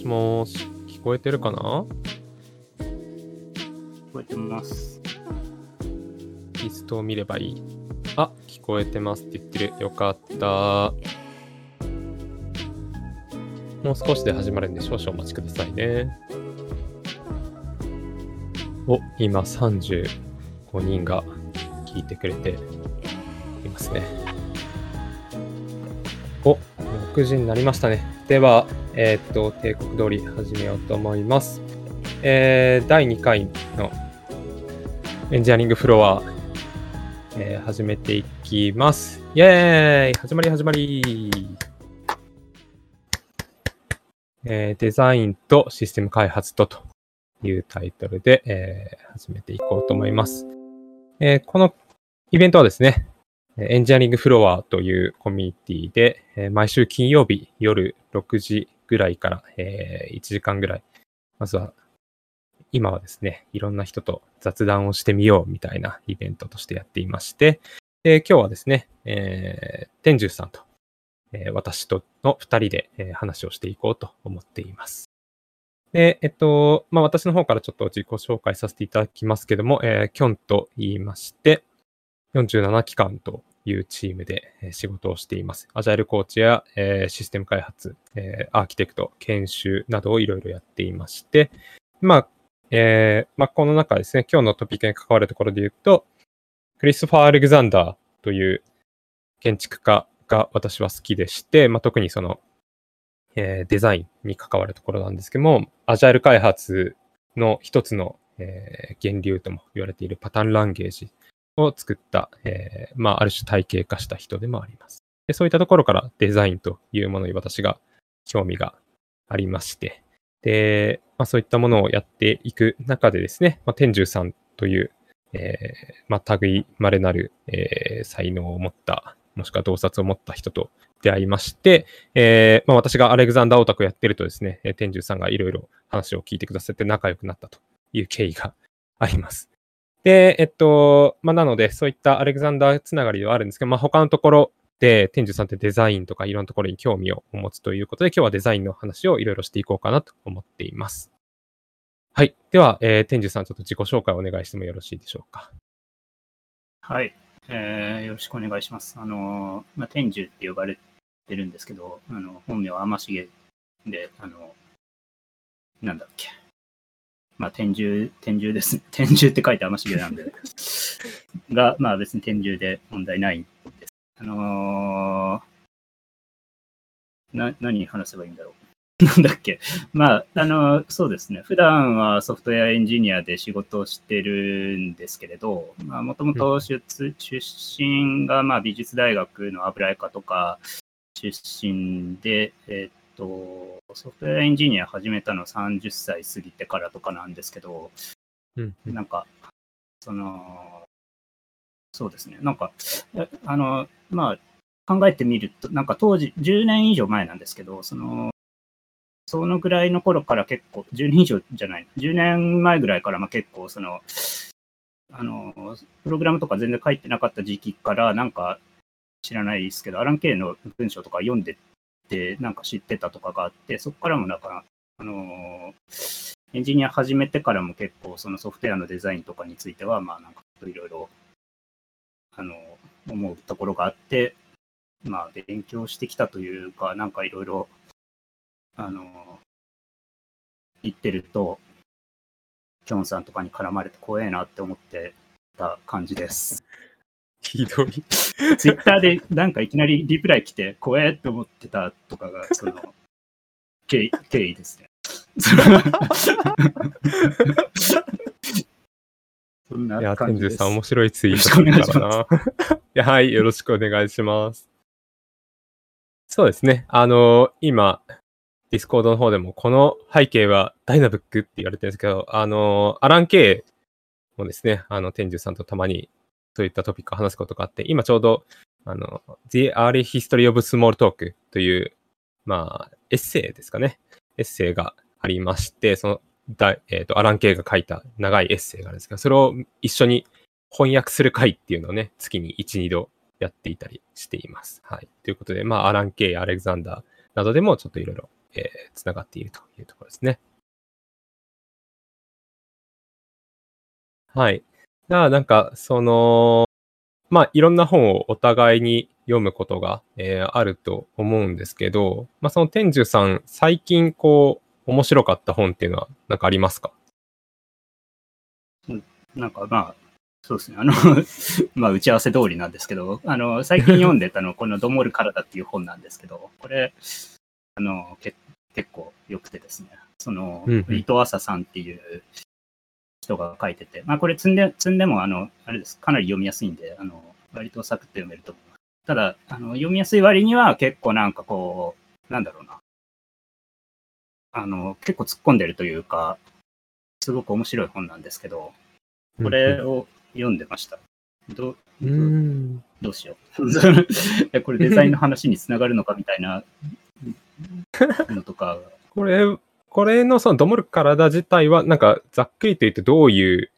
しもし、聞こえてるかな？聞こえてます。リストを見ればいい。あ、聞こえてますって言ってる。よかった。もう少しで始まるんで少々お待ちくださいね。お、今35人が聞いてくれていますね。お、6時になりましたね。では、えーっと、帝国通り始めようと思います。えー、第2回のエンジニアリングフロア、えー始めていきます。イェーイ始まり始まりえーデザインとシステム開発とというタイトルで、えー始めていこうと思います。えーこのイベントはですね、エンジニアリングフロアというコミュニティで、え毎週金曜日夜6時ぐらいから、えー1時間ぐらい、まずは今はですね、いろんな人と雑談をしてみようみたいなイベントとしてやっていまして、で今日はですね、えー、天獣さんと、えー私との二人で、えー話をしていこうと思っています。で、えっと、まあ、私の方からちょっと自己紹介させていただきますけども、えーキョンと言いまして、47期間というチームで仕事をしています。アジャイルコーチや、えーシステム開発、えーアーキテクト、研修などをいろいろやっていまして、まあ、えーまあ、この中ですね、今日のトピックに関わるところで言うと、クリストファー・アレグザンダーという建築家が私は好きでして、まあ、特にその、えーデザインに関わるところなんですけども、アジャイル開発の一つの、えー源流とも言われているパターンランゲージを作った、えーまあ、ある種体系化した人でもあります。でそういったところからデザインというものに私が興味がありまして、で、まあ、そういったものをやっていく中でですね、まあ、天獣さんという、えーまあ、類稀なる、えー才能を持った、もしくは洞察を持った人と出会いまして、えーま、私がアレクザンダーオタクをやってるとですね、天獣さんがいろいろ話を聞いてくださって仲良くなったという経緯があります。で、えっと、まあ、なので、そういったアレクザンダーつながりではあるんですけど、まあ、他のところで、天獣さんってデザインとかいろんなところに興味を持つということで、今日はデザインの話をいろいろしていこうかなと思っています。はい。では、えー、天獣さん、ちょっと自己紹介をお願いしてもよろしいでしょうか。はい、えーよろしくお願いします。あの、まあ、天獣って呼ばれてるんですけど、あの本名は天重で、あの、なんだっけ。まあ、天獣、天獣ですね。天獣って書いて天重なんで。が、まあ別に天獣で問題ないんです。あのーな、何話せばいいんだろう。なんだっけ。まあ、あの、そうですね。普段はソフトウェアエンジニアで仕事をしてるんですけれど、まあ、もともと出出身が、まあ、美術大学の油絵科とか出身で、えっと、ソフトウェアエンジニア始めたの30歳過ぎてからとかなんですけど、うん。なんか、その、そうですね。なんか、えあの、まあ、考えてみると、なんか当時、10年以上前なんですけど、その、そのぐらいの頃から結構、10年以上じゃない、10年前ぐらいからまあ結構、その、あの、プログラムとか全然書いてなかった時期から、なんか知らないですけど、アラン・ケイの文章とか読んでて、なんか知ってたとかがあって、そこからもなんか、あの、エンジニア始めてからも結構、そのソフトウェアのデザインとかについては、まあなんかいろいろ、あの、思うところがあって、まあ勉強してきたというか、なんかいろいろ、あの、言ってると、キョンさんとかに絡まれて怖えなって思ってた感じです。ひどい。ツイッターでなんかいきなりリプライ来て怖えって思ってたとかが、その、経緯経緯ですね。そんないや、感じです。天獣さん、面白いツイートするからな。いや、はい、よろしくお願いします。そうですね。あの、今、ディスコードの方でも、この背景はダイナブックって言われてるんですけど、あの、アラン・ケイもですね、あの、天獣さんとたまにそういったトピックを話すことがあって、今ちょうど、あの、The Early History of Small Talk という、まあ、エッセイですかね。エッセイがありまして、その、だえっ、と、アラン・ケイが書いた長いエッセイがあるんですが、それを一緒に翻訳する会っていうのをね、月に1、2度やっていたりしています。はい。ということで、まあ、アラン・ケイ、アレクザンダーなどでもちょっといろいろえー、つながっているというところですね。はい。じゃあ、なんか、その、まあ、いろんな本をお互いに読むことが、えー、あると思うんですけど、まあ、その天寿さん、最近こう、面白かった本っていうのは、なんかありますか？なんかまあ、そうですね。あの まあ、打ち合わせ通りなんですけど、あの、最近読んでたの、このどもる体っていう本なんですけど、これ、あの、け結構良くてですね、その、うんうん、伊藤浅さんっていう人が書いてて、まあ、これ積んで、積んでも、あの、あれです、かなり読みやすいんで、あの、割とサクッと読めると思います。ただ、あの、読みやすい割には結構なんかこう、なんだろうな。あの、結構突っ込んでるというか、すごく面白い本なんですけど、これを読んでました。どどどうしよう。これデザインの話につながるのかみたいなのとか。これ、これのそのどもる体自体は、なんかざっくりと言ってどういう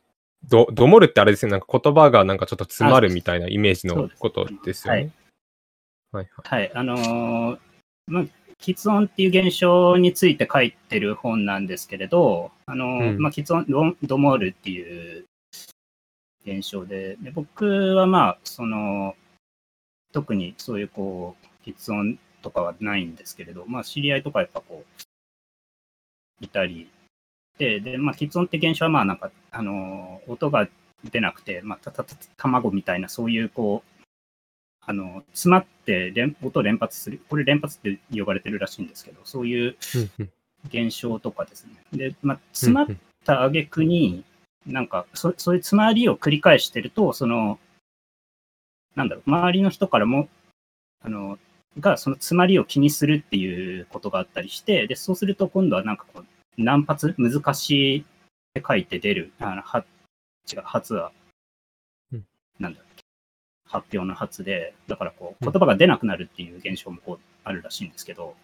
ど、どもるってあれですよ、なんか言葉がなんかちょっと詰まるみたいなイメージのことですよね。はい、はい、はい。あのー、まあ、喫音っていう現象について書いてる本なんですけれど、あのーうん、まあ、喫音、どもるっていう現象で、で僕はまあ、その、特にそういうこう、喫音とかはないんですけれど、まあ、知り合いとかやっぱこう、いたり。で、で、まあ、喫音って現象はまあ、なんか、あの、音が出なくて、まあ、たたた卵みたいな、そういうこう、あの、詰まって連音を連発する、これ連発って呼ばれてるらしいんですけど、そういう現象とかですね。で、まあ、詰まった挙句に、なんかそ、そういう詰まりを繰り返してると、その、なんだろう、周りの人からも、あの、がその詰まりを気にするっていうことがあったりして、で、そうすると今度はなんかこう、何発？難しいって書いて出る、あの、は、違う、発は、うん、なんだっけ、発表の発で、だからこう、言葉が出なくなるっていう現象もこう、あるらしいんですけど、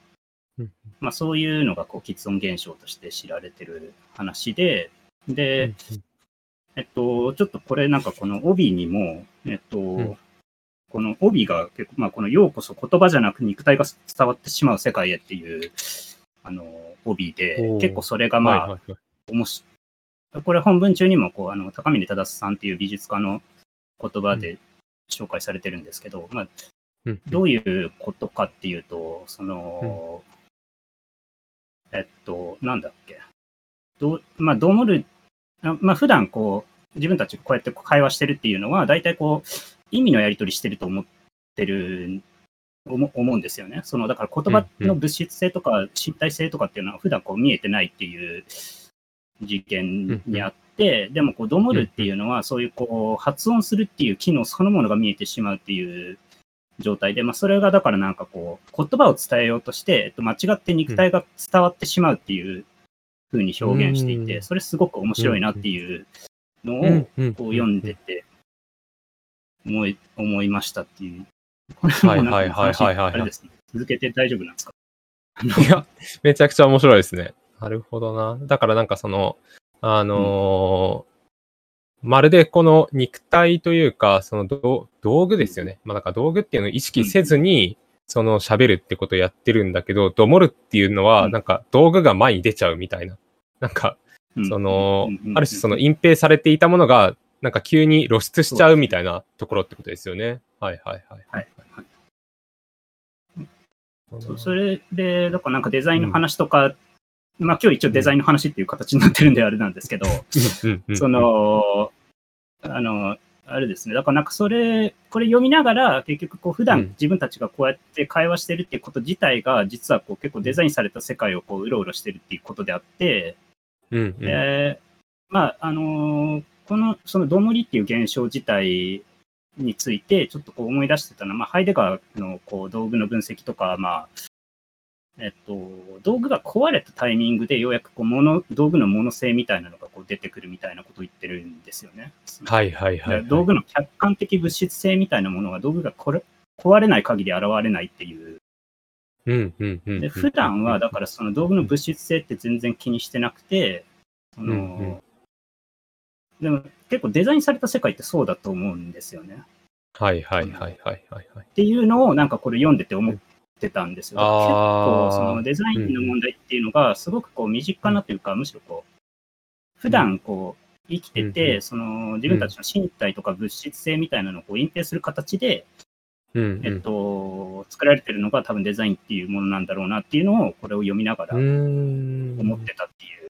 うん、まあそういうのがこう、喫音現象として知られてる話で、で、えっと、ちょっとこれなんかこの帯にも、えっと、うん、この帯が結構、まあこのようこそ言葉じゃなく肉体が伝わってしまう世界へっていう、あの、帯で、結構それがまあ、はいはいはい、これ本文中にもこう、あの、高峰忠さんっていう美術家の言葉で紹介されてるんですけど、うん、まあ、どういうことかっていうと、その、うん、えっと、なんだっけ。どまあ、どうもるまあ、普段こう、自分たちがこうやって会話してるっていうのは、大体こう、意味のやり取りしてると思ってる、思うんですよね。その、だから言葉の物質性とか身体性とかっていうのは普段こう見えてないっていう事件にあって、でもこう、どもるっていうのは、そういうこう、発音するっていう機能そのものが見えてしまうっていう状態で、まあ、それがだからなんかこう、言葉を伝えようとして、えっと、間違って肉体が伝わってしまうっていうふうに表現していて、それすごく面白いなっていうのをこう読んでて思い、思いましたっていう。これもなんかあれですね。続けて大丈夫なんですか？いや、めちゃくちゃ面白いですね。なるほどな。だからなんかその、あのーうん、まるでこの肉体というか、その道具ですよね。まあ、だから道具っていうのを意識せずに、その喋るってことをやってるんだけど、どもるっていうのは、なんか道具が前に出ちゃうみたいな。なんか、その、ある種その隠蔽されていたものが、なんか急に露出しちゃうみたいなところってことですよね。はいはいはい。はい、そそれで、だからなんかデザインの話とか、うん、まあ今日一応デザインの話っていう形になってるんであれなんですけど、その、あの、あれですね。だからなんかそれ、これ読みながら、結局こう普段自分たちがこうやって会話してるっていうこと自体が、実はこう結構デザインされた世界をこううろうろしてるっていうことであって、うん、えー、まあ、あのー、この、そのどもりっていう現象自体について、ちょっとこう思い出してたのは、まあ、ハイデガーのこう道具の分析とか、まあ、えっと、道具が壊れたタイミングでようやくこうもの道具のもの性みたいなのがこう出てくるみたいなことを言ってるんですよね。はいはいはい、はい、道具の客観的物質性みたいなものが道具がこれ壊れない限り現れないっていう。うんうんうん、で普段はだからその道具の物質性って全然気にしてなくて、その、うんうん、でも結構デザインされた世界ってそうだと思うんですよね。はいはいはいはいはい、はい。っていうのをなんかこれ読んでて思っってたんですよ。結構そのデザインの問題っていうのがすごくこう身近なというか、むしろこう、普段こう生きてて、その自分たちの身体とか物質性みたいなのをこう隠蔽する形で、うんえっと、作られてるのが多分デザインっていうものなんだろうなっていうのをこれを読みながら思ってたっていう。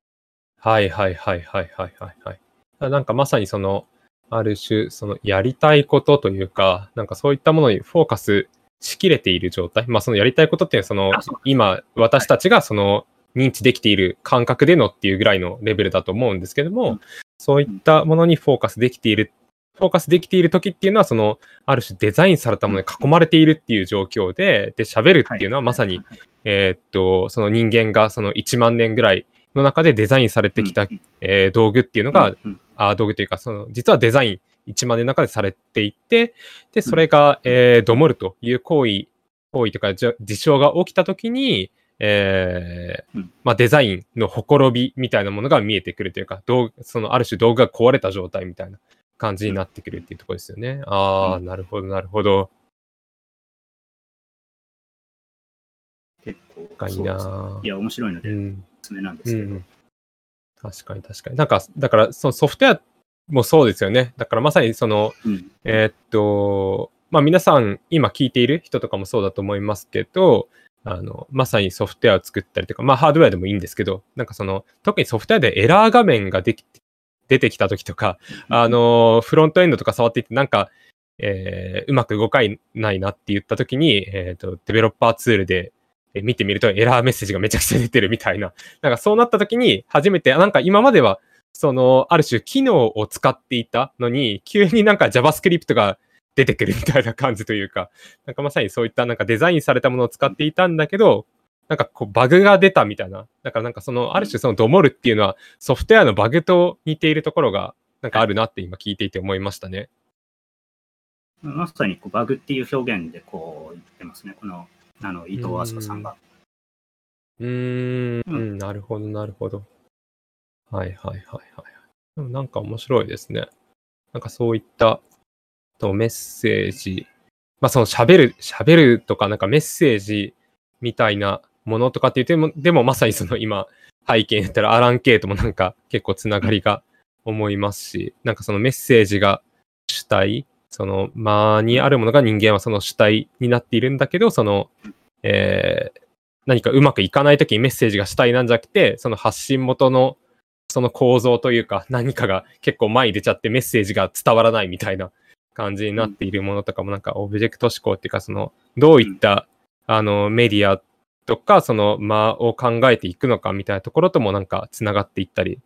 はいはいはいはいはいはいはい。なんかまさにその、ある種、そのやりたいことというか、なんかそういったものにフォーカスしきれている状態。まあそのやりたいことっていうのはその、今私たちがその認知できている感覚でのっていうぐらいのレベルだと思うんですけども、うん、そういったものにフォーカスできているフォーカスできている時っていうのは、その、ある種デザインされたものに囲まれているっていう状況で、で、喋るっていうのはまさに、えっと、その人間がその1万年ぐらいの中でデザインされてきた、え道具っていうのが、あ道具というか、その、実はデザイン1万年の中でされていて、で、それが、えー、どもるという行為、行為とか事象が起きた時に、えー、まあ、デザインのほころびみたいなものが見えてくるというか、そのある種道具が壊れた状態みたいな感じになってくるっていうところですよね。ああ、うん、なるほど、なるほど。結構、いいな、いや、面白いので、おすすめなんですけど、うん。確かに、確かに。なんか、だから、そのソフトウェアもそうですよね。だからまさにその、うん、えー、っと、まあ皆さん今聞いている人とかもそうだと思いますけど、あの、まさにソフトウェアを作ったりとか、まあハードウェアでもいいんですけど、なんかその、特にソフトウェアでエラー画面ができ出てきた時とか、あの、フロントエンドとか触っていて、なんか、えー、うまく動かないなって言った時に、えっ、ー、と、デベロッパーツールで見てみるとエラーメッセージがめちゃくちゃ出てるみたいな。なんかそうなった時に、初めて、なんか今までは、その、ある種機能を使っていたのに、急になんか JavaScript が出てくるみたいな感じというか、なんかまさにそういったなんかデザインされたものを使っていたんだけど、なんかこうバグが出たみたいな。だからなんかその、ある種そのドモルっていうのはソフトウェアのバグと似ているところがなんかあるなって今聞いていて思いましたね。まさにこうバグっていう表現でこう言ってますね。この、あの、伊藤飛鳥さんが。うーん、うん、なるほど、なるほど。はいはいはいはい。でもなんか面白いですね。なんかそういったとメッセージ、まあその喋る、喋るとかなんかメッセージみたいなものとかって言っても、でもまさにその今背景に言ったらアラン・ケイともなんか結構つながりが思いますし、なんかそのメッセージが主体、その間にあるものが人間はその主体になっているんだけど、その、えー、何かうまくいかないときにメッセージが主体なんじゃなくて、その発信元のその構造というか何かが結構前に出ちゃってメッセージが伝わらないみたいな感じになっているものとかもなんかオブジェクト思考っていうかそのどういったあのメディアとかその間を考えていくのかみたいなところともなんか繋がっていったり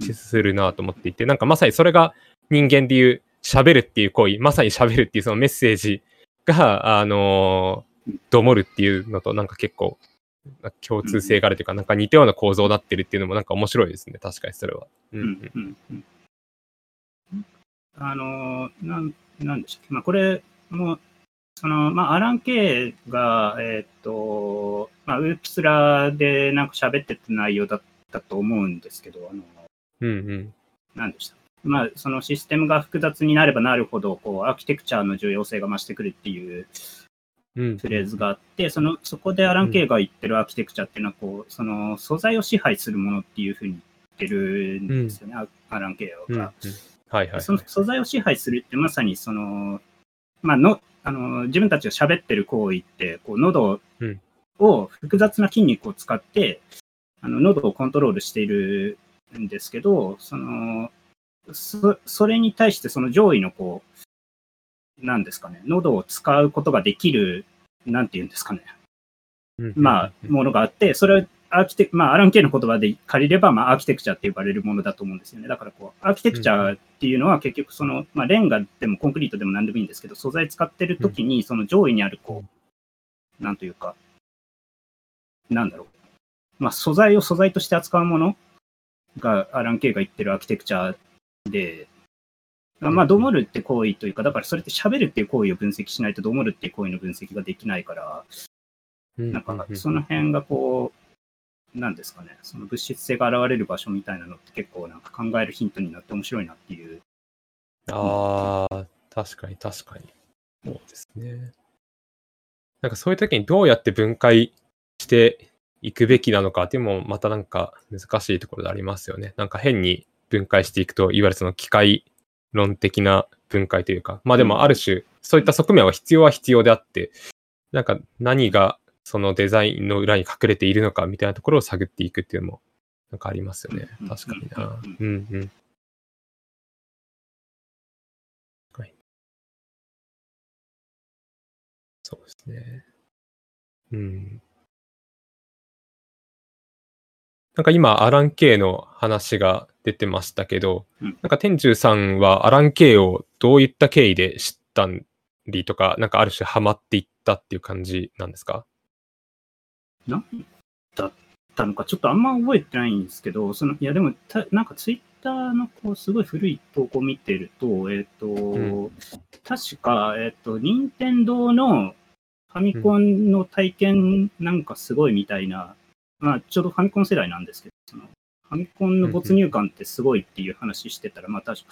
するなと思っていてなんかまさにそれが人間でいう喋るっていう行為まさに喋るっていうそのメッセージがあのどもるっていうのとなんか結構共通性があるというか、なんか似たような構造になってるっていうのもなんか面白いですね。確かにそれは。うん、うんうんあの、なん、なんでしたっけ。まあ、これも、その、まあ、アラン・ケイが、えっ、ー、と、まあ、ウープスラでなんか喋ってた内容だったと思うんですけど、あの、うんうん。なんでしたまあ、そのシステムが複雑になればなるほど、こう、アーキテクチャの重要性が増してくるっていうフレーズがあって、そのそこでアラン・ケイが言ってるアーキテクチャっていうのはこう、その素材を支配するものっていうふうに言ってるんですよね、うん、アラン・ケイが。はいはい、その素材を支配するってまさにその、まあのあの自分たちが喋ってる行為ってこう喉を複雑な筋肉を使ってあの喉をコントロールしているんですけどそのそそれに対してその上位のこうなんですかね、喉を使うことができる、なんて言うんですかね、まあ、ものがあって、それをアーキテク、まあ、アラン・ケイの言葉で借りれば、まあ、アーキテクチャって呼ばれるものだと思うんですよね。だから、こう、アーキテクチャっていうのは結局、その、まあ、レンガでもコンクリートでも何でもいいんですけど、素材使ってる時に、その上位にある、こう、なんというか、なんだろう。まあ、素材を素材として扱うものが、アラン・ケイが言ってるアーキテクチャで、まあ、どもるって行為というか、だからそれって喋るっていう行為を分析しないと、どもるっていう行為の分析ができないから、なんか、その辺がこう、なんですかね、その物質性が現れる場所みたいなのって結構なんか考えるヒントになって面白いなっていう。ああ、確かに確かに。そうですね。なんかそういう時にどうやって分解していくべきなのかっていうのもまたなんか難しいところでありますよね。なんか変に分解していくと、いわゆるその機械論的な分解というか、まあでもある種、そういった側面は必要は必要であって、なんか何がそのデザインの裏に隠れているのかみたいなところを探っていくっていうのもなんかありますよねうん。確かにな。ううんうん。はい。そうですね。うん。なんか今、アラン・ケイの話が出てましたけど、うん。なんか天獣さんはアラン・ケイをどういった経緯で知ったりとか、なんかある種ハマっていったっていう感じなんですか？なんだったのか、ちょっとあんま覚えてないんですけど、そのいやでもた、なんかツイッターのこうすごい古い投稿を見てると、えっ、と、ん。確か、えっ、と、任天堂のファミコンの体験なんかすごいみたいな、まあ、ちょうどファミコン世代なんですけど、そのファミコンの没入感ってすごいっていう話してたら、まあ確か、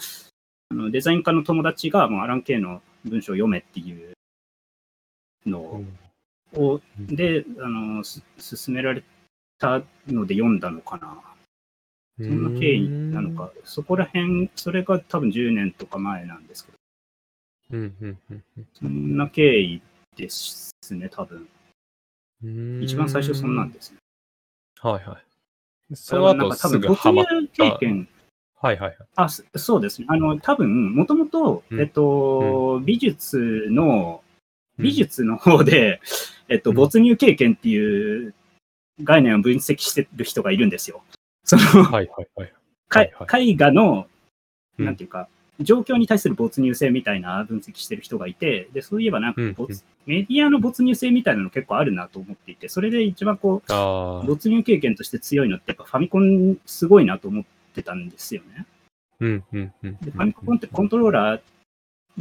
あのデザイン科の友達がもうアラン・ケイの文章を読めっていうのをで、あの、す勧められたので読んだのかな。そんな経緯なのか。そこら辺、それが多分10年とか前なんですけど、うんうんうんそんな経緯ですね、多分。うん一番最初そんなんですね。はいはい。そそれのはなんか多後す分没入ぐハマっ経験、はいはいはい。あ、そそうですね。あの、多分、もともと、うんえっと、美術の、うん美術の方で、えっと、うん没入経験っていう概念を分析してる人がいるんですよ。その、はいはいはい。かはいはい絵画の、うんなんていうか、状況に対する没入性みたいな分析してる人がいて、で、そういえばなんかうん没、メディアの没入性みたいなの結構あるなと思っていて、それで一番こあう、あ。没入経験として強いのってやっぱファミコンすごいなと思ってたんですよね。うんうんうん。で、ファミコンってコントローラー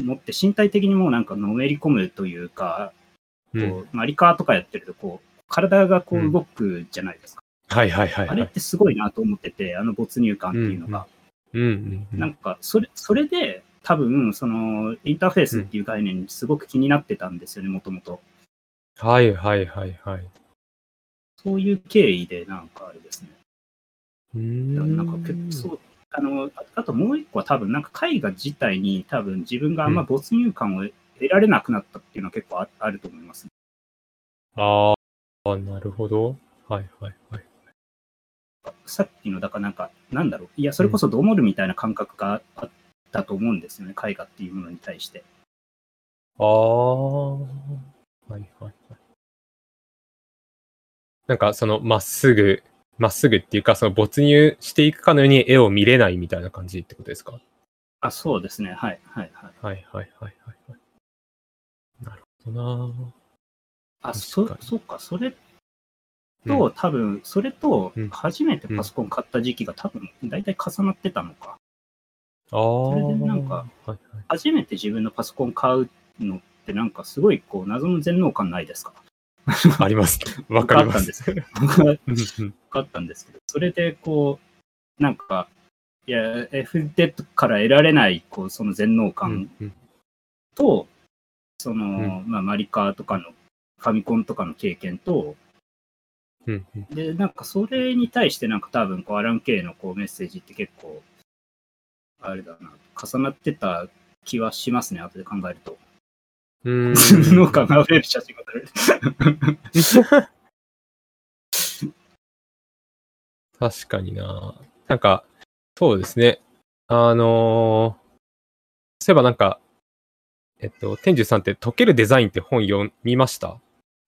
持って身体的にもうなんかのめり込むというか、うんこう、マリカーとかやってるとこう、体がこううん動くじゃないですか。はいはいはいはい。あれってすごいなと思ってて、あの没入感っていうのが。うんうんうん。なんか、それ、それで、多分、その、インターフェースっていう概念にすごく気になってたんですよね、もともと。はいはいはいはい。そういう経緯で、なんかあれですね。うーんなんか結構、そう、あの、ああともう一個は多分、なんか絵画自体に多分自分があんま没入感を得られなくなったっていうのは結構ああると思います、ああ、なるほど。はいはいはい。さっきの、だからなんか、なんだろう。いや、それこそドモルみたいな感覚があったと思うんですよね、絵画っていうものに対して。ああ、はいはいはい。なんかそのまっすぐ、まっすぐっていうか、その没入していくかのように絵を見れないみたいな感じってことですか？あ、そうですね。はい、はい、はい。はいはいはいはいはい。なるほどなあ、確そそうか、それうんと、多分、それとうん、初めてパソコン買った時期が多分、大体重なってたのか。ああ。それでなんか初めて自分のパソコン買うのって、なんかすごい、こう、謎の全能感ないですか？あります。わかります。あったんですけど、僕はうんうんあったんですけど、それで、こう、なんか、いや、FDED から得られない、こう、その全能う感んうんと、その、まあ、マリカーとかの、ファミコンとかの経験と、うんうんで、なんかそれに対してなんか多分こうアラン・ケイのこうメッセージって結構、あれだな、重なってた気はしますね、後で考えると。うーん農家が溢れる写真が撮れる。確かにな。なんか、そうですね。あのーそういえばなんか、えっと、天寿さんって溶けるデザインって本読みました？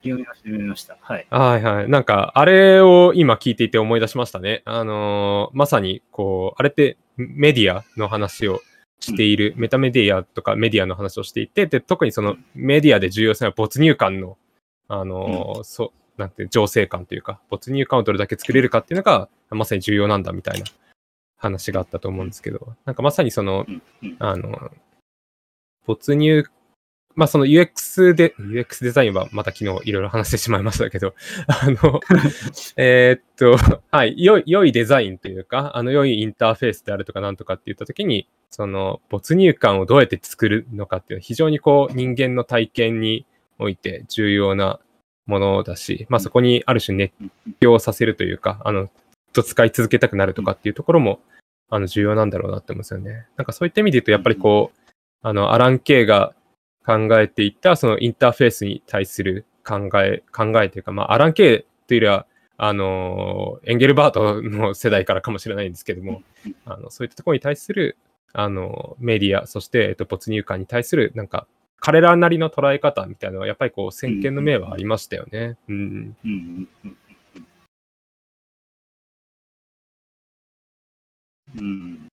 読みました、読みました。はい。はいはい。なんか、あれを今聞いていて思い出しましたね。あのーまさに、こう、あれってメディアの話をしている、メタメディアとかメディアの話をしていて、で、特にそのメディアで重要なのは没入感の、あのーそう、なんて情勢感というか、没入感をどれだけ作れるかっていうのが、まさに重要なんだみたいな話があったと思うんですけど、なんかまさにその、うんうんあの、没入、まあその UX で、UX デザインはまた昨日いろいろ話してしまいましたけど、あの、えーっと、はい、良い、良いデザインというか、あの良いインターフェースであるとかなんとかって言ったときに、その没入感をどうやって作るのかっていうのは非常にこう人間の体験において重要なものだし、まあそこにある種熱狂させるというか、あの、ずっと使い続けたくなるとかっていうところも、あの、重要なんだろうなって思うんですよね。なんかそういった意味で言うと、やっぱりこう、あの、アラン・ケイが考えていた、そのインターフェースに対する考え、考えというか、まあ、アラン・ケイというよりは、あの、エンゲルバートの世代からかもしれないんですけども、あのそういったところに対する、あの、メディア、そして、えっと、没入感に対する、なんか、彼らなりの捉え方みたいなのは、やっぱりこう、先見の明はありましたよね。うん。うん。うん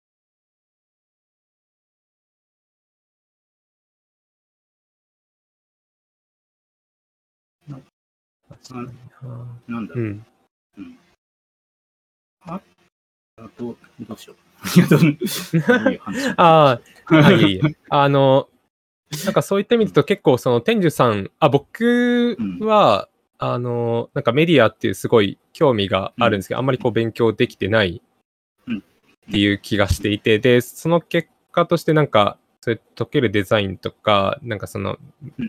ななんだろう。うん。あどうどうしよう。ああ、あいえいえ。あの、なんかそういった意味でと結構その天寿さん、あ、僕は、あの、なんかメディアっていうすごい興味があるんですけど、あんまりこう勉強できてないっていう気がしていて、で、その結果としてなんか、そういう融けるデザインとか、なんかその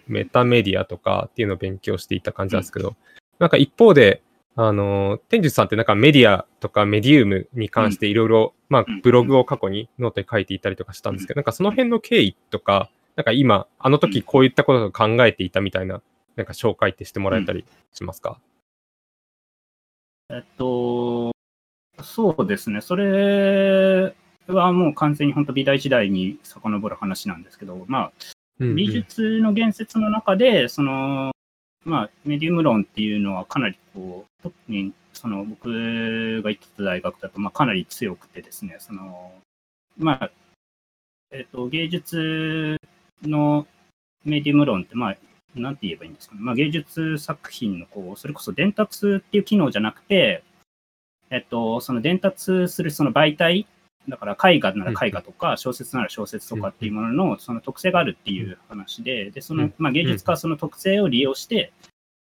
メタメディアとかっていうのを勉強していた感じなんですけど、なんか一方で、あの、天寿さんってなんかメディアとかメディウムに関していろいろ、まあブログを過去にノートに書いていたりとかしたんですけど、なんかその辺の経緯とか、なんか今、あの時こういったことを考えていたみたいな、なんか紹介ってしてもらえたりしますか、えっと、そうですね。それはもう完全に本当美大時代に遡る話なんですけど、まあ、美術の言説の中で、その、まあ、メディウム論っていうのはかなりこう、特にその僕が行ってた大学だと、まあ、かなり強くてですね、その、まあ、えっ、と、芸術のメディウム論って、まあ、なんて言えばいいんですかね。まあ、芸術作品の、こう、それこそ伝達っていう機能じゃなくて、えっと、その伝達するその媒体、だから絵画なら絵画とか、小説なら小説とかっていうもののその特性があるっていう話で、で、その、まあ、芸術家はその特性を利用して、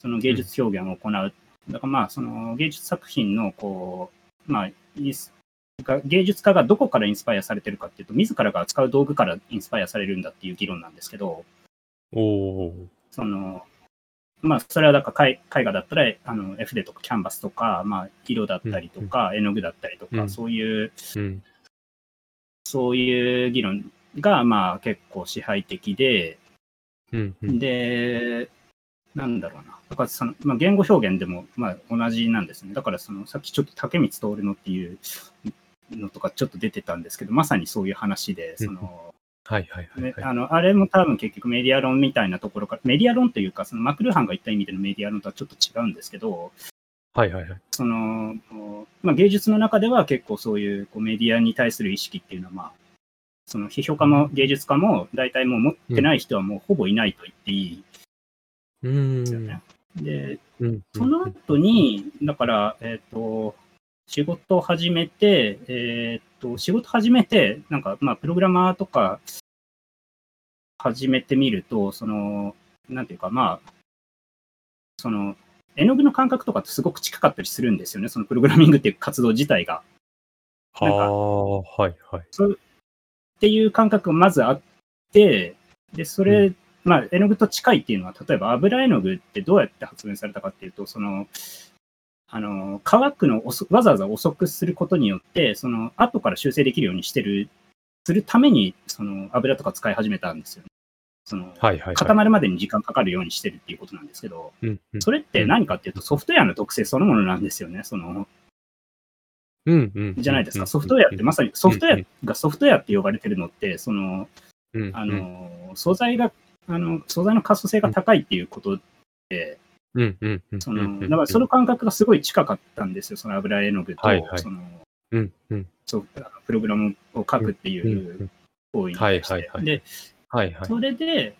その芸術表現を行う。だからまあ、その芸術作品の、こう、まあ、インスが芸術家がどこからインスパイアされてるかっていうと、自らが使う道具からインスパイアされるんだっていう議論なんですけど、お。その、まあ、それはだから絵絵画だったら、あの、絵筆とかキャンバスとか、まあ、色だったりとか、絵の具だったりとか、うん。そういう、うん。そういう議論が、まあ、結構支配的で、うん。うん。で、なんだろうな。だからその、まあ、言語表現でも、まあ、同じなんですね。だから、その、さっきちょっと竹光徹のっていうのとかちょっと出てたんですけど、まさにそういう話で、その、はいはいはい、はい。ねあの、あれも多分結局メディア論みたいなところから、メディア論というか、そのマクルーハンが言った意味でのメディア論とはちょっと違うんですけど、はいはいはい。その、まあ、芸術の中では結構そういうこうメディアに対する意識っていうのは、まあ、その批評家も芸術家も大体もう持ってない人はもうほぼいないと言っていいうんですよね。で、うん。その後に、だから、えっ、と、仕事を始めて、えっ、と、仕事始めて、なんか、まあ、プログラマーとか始めてみると、その、なんていうか、まあ、その、絵の具の感覚とかってすごく近かったりするんですよね。そのプログラミングっていう活動自体が。はあ、はいはい。そうっていう感覚がまずあって、で、それ、うまあ、絵の具と近いっていうのは、例えば油絵の具ってどうやって発明されたかっていうと、その、あの、乾くのを遅わざわざ遅くすることによって、その、後から修正できるようにしてる、するために、その、油とか使い始めたんですよね。その、はいはいはい。固まるまでに時間かかるようにしてるっていうことなんですけど、うんうん。それって何かっていうと、ソフトウェアの特性そのものなんですよね。その、うんうん。じゃないですか。ソフトウェアってまさに、ソフトウェアがソフトウェアって呼ばれてるのって、その、うん、あの、素材が、あの、素材の可塑性が高いっていうことで、うんうんうん。その、だからその感覚がすごい近かったんですよ。その油絵の具と、はいはいその、うんうん。そうプログラムを書くっていう行為に対して。はいはいはいで、はいはい。それで、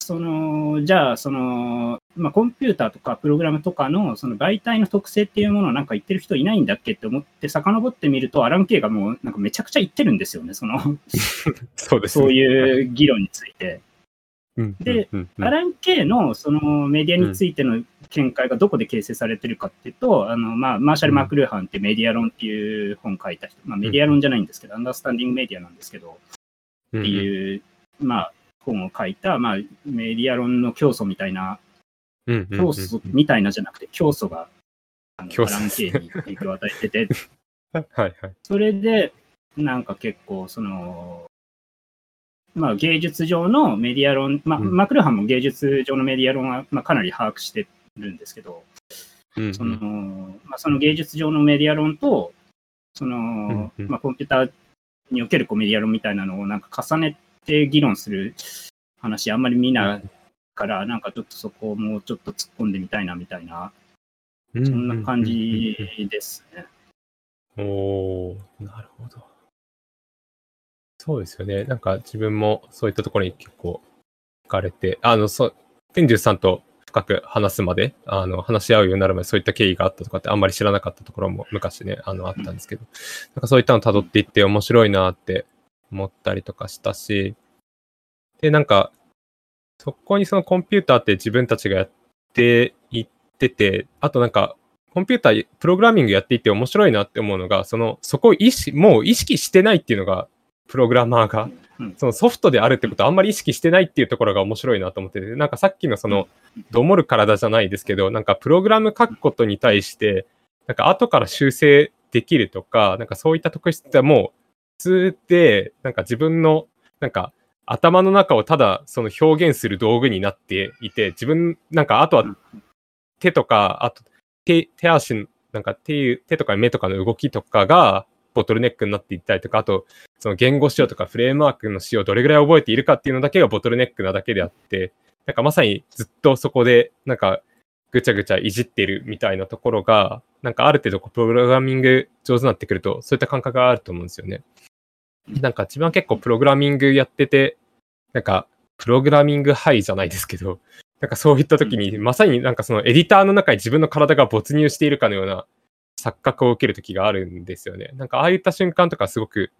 その、じゃあ、その、まあ、コンピューターとかプログラムとかの、その媒体の特性っていうものをなんか言ってる人いないんだっけって思って遡ってみると、アラン・ケイがもうなんかめちゃくちゃ言ってるんですよね。その、そうですそういう議論について。うん。でうん、うんアラン・ケイのそのメディアについての見解がどこで形成されてるかっていうと、あの、まあ、マーシャル・マクルーハンってメディア論っていう本書いた人、まあ、メディア論じゃないんですけど、アンダースタンディングメディアなんですけど、うんっていう、まあ、本を書いた、まあ、メディア論の教祖みたいな、教祖みたいなじゃなくて、教祖が、あのアラン・教祖。ですねケイに影響を与えてて、はいはい。それで、なんか結構、その、まあ、芸術上のメディア論、まあ、うん。マクルハンも芸術上のメディア論は、まあ、かなり把握してるんですけど、うんうん。その、まあ、その芸術上のメディア論と、その、んうん。まあ、コンピューターにおけるこうメディア論みたいなのをなんか重ねて議論する話あんまり見ないから、なんかちょっとそこをもうちょっと突っ込んでみたいなみたいな、そそんな感じですね。おー、なるほど。そうですよね。なんか自分もそういったところに結構惹かれて、あの、そう、天獣さんと深く話すまで、あの、話し合うようになるまでそういった経緯があったとかってあんまり知らなかったところも昔ね、あの、あったんですけど、なんかそういったの辿っていって面白いなって思ったりとかしたし、で、なんか、そこにそのコンピューターって自分たちがやっていってて、あとなんか、コンピューター、プログラミングやっていて面白いなって思うのが、その、そこを意識、もう意識してないっていうのが、プログラマーがうん、そのソフトであるってことをあんまり意識してないっていうところが面白いなと思ってて、なんかさっきのその、どもる体じゃないですけど、なんかプログラム書くことに対して、なんか後から修正できるとか、なんかそういった特質はもう普通で、なんか自分の、なんか頭の中をただその表現する道具になっていて、自分、なんかあとは手とか、あと手、手足、なんか手、手とか目とかの動きとかがボトルネックになっていったりとか、あと、その言語仕様とかフレームワークの仕様をどれぐらい覚えているかっていうのだけがボトルネックなだけであって、なんかまさにずっとそこで、なんかぐちゃぐちゃいじってるみたいなところが、なんかある程度こうプログラミング上手になってくると、そういった感覚があると思うんですよね。なんか自分は結構プログラミングやってて、なんかプログラミングハイじゃないですけど、なんかそういった時に、まさになんかそのエディターの中に自分の体が没入しているかのような錯覚を受ける時があるんですよね。なんかああいった瞬間とかすごく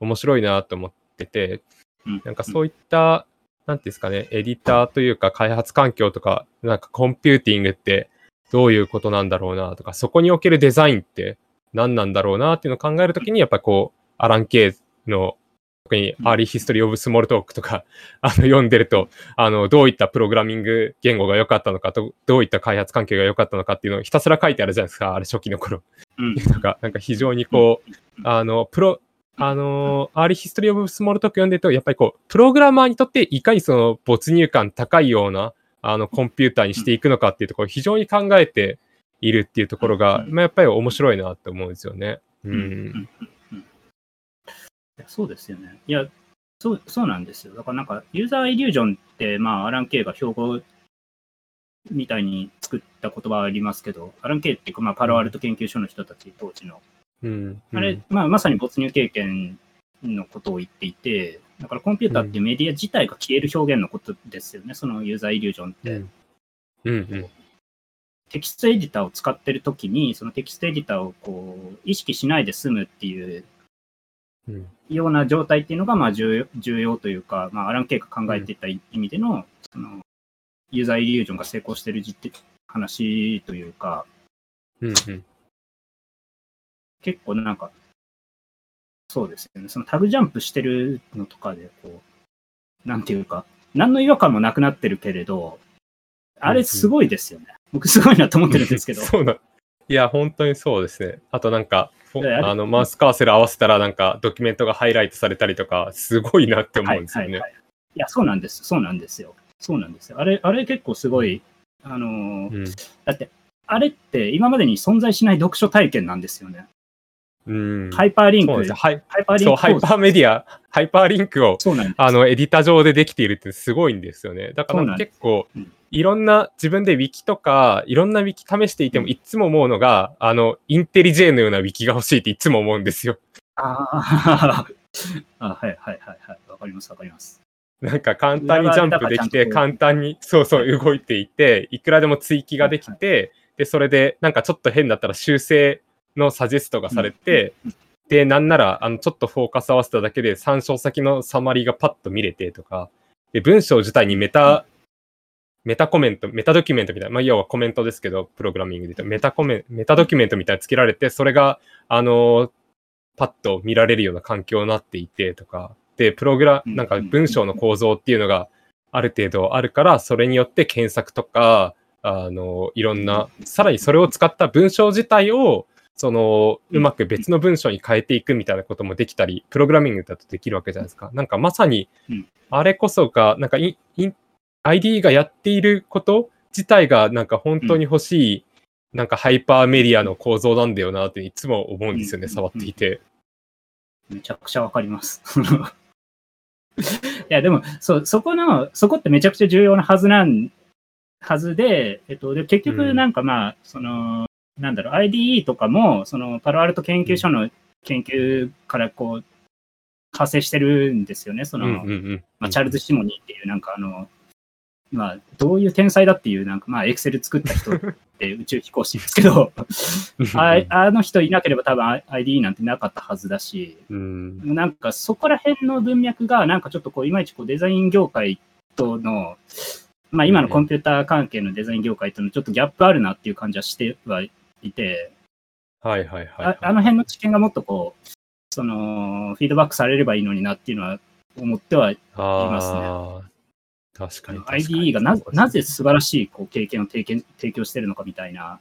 面白いなと思ってて、うんなんかそういった、なんていうんですかね、エディターというか開発環境とか、なんかコンピューティングってどういうことなんだろうなとか、そこにおけるデザインって何なんだろうなっていうのを考えるときに、やっぱこう、アラン・ケイの、特にアーリーヒストリー・オブ・スモールトークとか、あの、読んでると、あの、どういったプログラミング言語が良かったのかと、どういった開発環境が良かったのかっていうのをひたすら書いてあるじゃないですか、あれ初期の頃。うん。なんか、なんか非常にこう、あの、プロ、あの、アーリーヒストリー・オブ・スモールトーク読んでると、やっぱりこう、プログラマーにとっていかにその没入感高いような、あの、コンピューターにしていくのかっていうところを非常に考えているっていうところが、まあ、やっぱり面白いなって思うんですよね。ううんやそうですよね。いや、そうそうなんですよ。だからなんか、ユーザーイリュージョンって、まあ、アラン・ケイが標語みたいに作った言葉ありますけど、アラン・ケイっていうか、まあ、パロアルト研究所の人たち、当時の。うん。あれ、まあ、まさに没入経験のことを言っていて、だからコンピューターってメディア自体が消える表現のことですよね、そのユーザーイリュージョンって。うん。うん。うん。テキストエディターを使ってるときに、そのテキストエディターをこう意識しないで済むっていううん。ような状態っていうのがまあ重要重要というか、まあ、アラン・ケイが考えていた意味での,、そのユーザーイリュージョンが成功してる実話というか、うん。うん。結構なんか、そうですよね、そのタグジャンプしてるのとかで、こう、なんていうか、何の違和感もなくなってるけれど、あれすごいですよね。僕すごいなと思ってるんですけど。そうだ。いや、本当にそうですね。あとなんか、あの、マウスカーソル合わせたらなんか、ドキュメントがハイライトされたりとか、すごいなって思うんですよね。いや、そうなんです。そうなんですよ。そうなんですよ。あれ、あれ結構すごい、あのーうん。だって、あれって今までに存在しない読書体験なんですよね。うん。ハイパーリンク、そうなんですよ。ハイハイパーリンクそう、ハイパーメディア、ハイパーリンクを、そうなんです。あの、エディタ上でできているってすごいんですよね。だからそうなんです結構うん、いろんな、自分でウィキとか、いろんなウィキ試していても、うんいつも思うのが、あの、 IntelliJ のようなウィキが欲しいっていつも思うんですよ。あー あ、はいはいはいはい。わかりますわかります。なんか簡単にジャンプできて、裏側簡単に、そうそう動いていて、いくらでも追記ができて、で、それで、なんかちょっと変だったら修正のサジェストがされて、で、なんなら、あの、ちょっとフォーカス合わせただけで参照先のサマリーがパッと見れてとか、で、文章自体にメタ、メタコメント、メタドキュメントみたいな、まあ、要はコメントですけど、プログラミングで言うと、メタコメン、メタドキュメントみたいなのつけられて、それが、あの、パッと見られるような環境になっていてとか、で、プログラ、うんなんか文章の構造っていうのが、ある程度あるから、それによって検索とか、あの、いろんな、さらにそれを使った文章自体を、その、うまく別の文章に変えていくみたいなこともできたり、プログラミングだとできるわけじゃないですか。なんかまさにうん、あれこそが、なんか ID がやっていること自体が、なんか本当に欲しい、なんかハイパーメディアの構造なんだよなっていつも思うんですよね、うん触っていて。めちゃくちゃわかります。いや、でも、そう、そこの、そこってめちゃくちゃ重要なはずなん、はずで、えっと、で結局なんかまあ、その、なんだろう、IDE とかも、その、パロアルト研究所の研究からこう、派生してるんですよね。その。まあ、チャールズ・シモニーっていう、なんかあの、まあ、どういう天才だっていう、なんかまあ、エクセル作った人って宇宙飛行士ですけど、ああの人いなければ多分 IDE なんてなかったはずだし、うん。なんかそこら辺の文脈が、なんかちょっとこう、いまいちこうデザイン業界との、まあ今のコンピューター関係のデザイン業界とのちょっとギャップあるなっていう感じはしてはいて、はいはいはい、はい。ああの辺の知見がもっとこう、その、フィードバックされればいいのになっていうのは思ってはいますね。確かに確かに。IDE がななぜ素晴らしいこう経験を提供提供してるのかみたいな、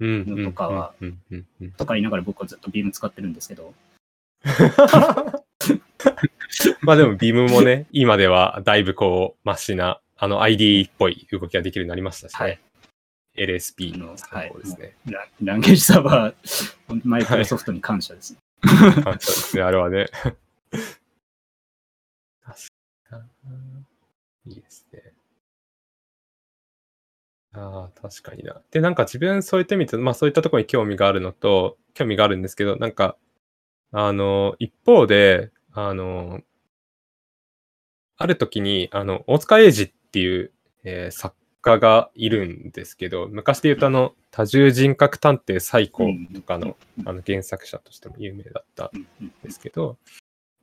のとかはとか言いながら僕はずっとビーム使ってるんですけど、まあでも、ビームもね、今ではだいぶこう、マシな、あの ID っぽい動きができるようになりましたしね。はい LSP のの最高ですね。ラランゲージサーバー、マイクロソフトに感謝です。感謝ですね、あれはね。確かに。いいですね。ああ、確かにな。で、なんか自分そういった意味で、まあそういったところに興味があるのと、興味があるんですけど、なんか、あの、一方で、あの、ある時に、あの、大塚英二っていう、えー作家がいるんですけど、昔で言うとあの、多重人格探偵最高とかの、あの原作者としても有名だったうんですけど、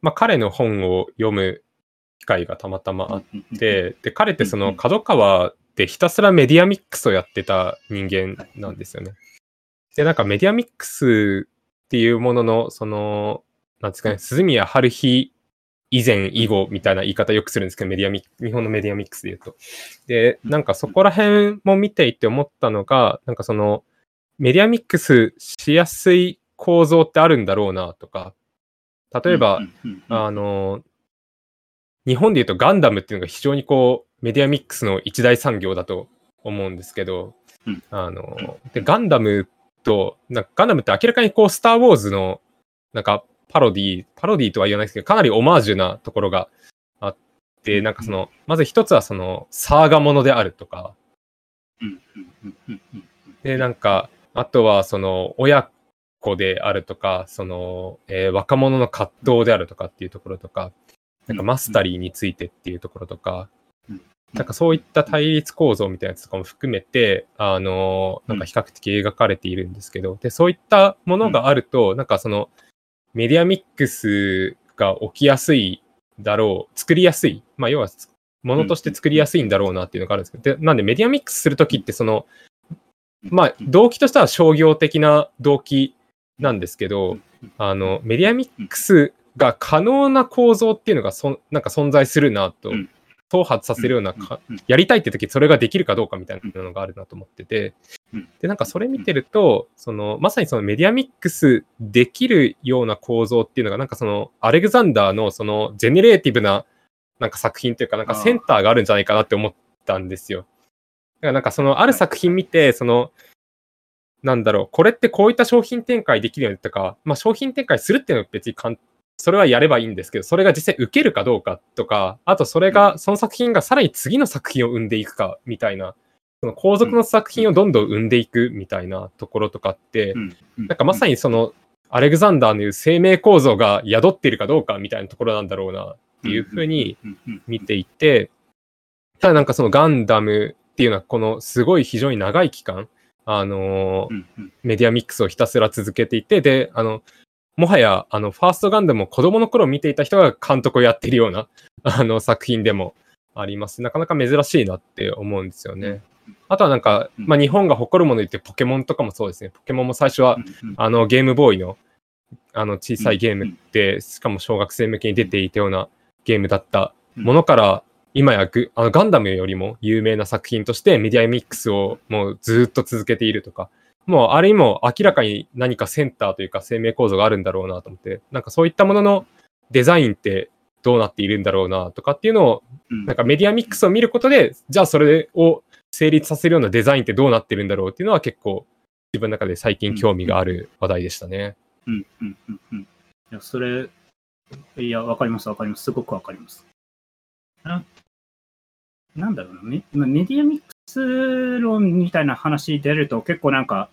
まあ彼の本を読む機会がたまたまあって、で、彼ってその角川でひたすらメディアミックスをやってた人間なんですよね。で、なんかメディアミックスっていうものの、その、なんですかね、鈴宮春日以前以後みたいな言い方よくするんですけど、メディアミ日本のメディアミックスで言うと。で、なんかそこら辺も見ていて思ったのが、なんかその、メディアミックスしやすい構造ってあるんだろうなとか、例えば、あの、日本で言うとガンダムっていうのが非常にこう、メディアミックスの一大産業だと思うんですけど、うん。あの、で、ガンダムと、なんかガンダムって明らかにこう、スター・ウォーズの、なんか、パロディ、パロディとは言わないですけど、かなりオマージュなところがあって、なんかその、まず一つはその、サーガものであるとか、で、なんか、あとは、その、親子であるとか、その、えー若者の葛藤であるとかっていうところとか、なんかマスタリーについてっていうところとかうん、なんかそういった対立構造みたいなやつとかも含めて、あの、なんか比較的描かれているんですけど、で、そういったものがあると、なんかその、メディアミックスが起きやすいだろう、作りやすい、まあ要は、ものとして作りやすいんだろうなっていうのがあるんですけど、でなんでメディアミックスするときって、その、まあ、動機としては商業的な動機なんですけど、あの、メディアミックスが可能な構造っていうのがそん、なんか存在するなとうん、誘発させるようなか、うんやりたいって時それができるかどうかみたいなのがあるなと思ってて。うん、で、なんかそれ見てると、その、まさにそのメディアミックスできるような構造っていうのが、なんかその、アレグザンダーのその、ジェネレーティブな、なんか作品っていうか、なんかセンターがあるんじゃないかなって思ったんですよ。だからなんかその、ある作品見て、その、なんだろう、これってこういった商品展開できるよねとか、まあ商品展開するっていうのは別にかん、それはやればいいんですけど、それが実際受けるかどうかとか、あとそれが、その作品がさらに次の作品を生んでいくかみたいな、その後続の作品をどんどん生んでいくみたいなところとかって、なんかまさにその、アレグザンダーの言う生命構造が宿っているかどうかみたいなところなんだろうなっていうふうに見ていて、ただなんかそのガンダムっていうのはこのすごい非常に長い期間、あのーメディアミックスをひたすら続けていて、で、あの、もはや、あの、ファーストガンダムを子供の頃見ていた人が監督をやっているような、あの、作品でもあります。なかなか珍しいなって思うんですよね。あとはなんか、まあ、日本が誇るもので言ってポケモンとかもそうですね。ポケモンも最初は、あの、ゲームボーイの、あの、小さいゲームって、しかも小学生向けに出ていたようなゲームだったものから、今やグあのガンダムよりも有名な作品としてメディアミックスをもうずっと続けているとか、もうあれにも明らかに何かセンターというか生命構造があるんだろうなと思って、なんかそういったもののデザインってどうなっているんだろうなとかっていうのを、うんなんかメディアミックスを見ることで、じゃあそれを成立させるようなデザインってどうなってるんだろうっていうのは結構自分の中で最近興味がある話題でしたね。うんうんうんうん。いや、それ、いや、わかりますわかります。すごくわかります。ななんだろうなメ、まあメディアミックス論みたいな話出ると結構なんか、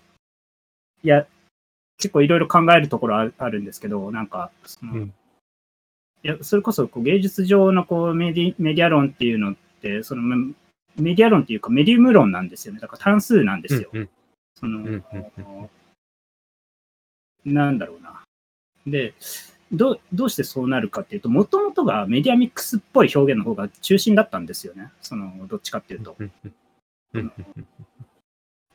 いや、結構いろいろ考えるところあるあるんですけど、なんか、そのうんいや、それこそこう芸術上のこうメディメディア論っていうのって、そのメメディア論っていうかメディウム論なんですよね。だから単数なんですよ。うんその、うんうんうんなんだろうな。で、どうどうしてそうなるかっていうと、もともとがメディアミックスっぽい表現の方が中心だったんですよね。その、どっちかっていうと。うんうんうんうん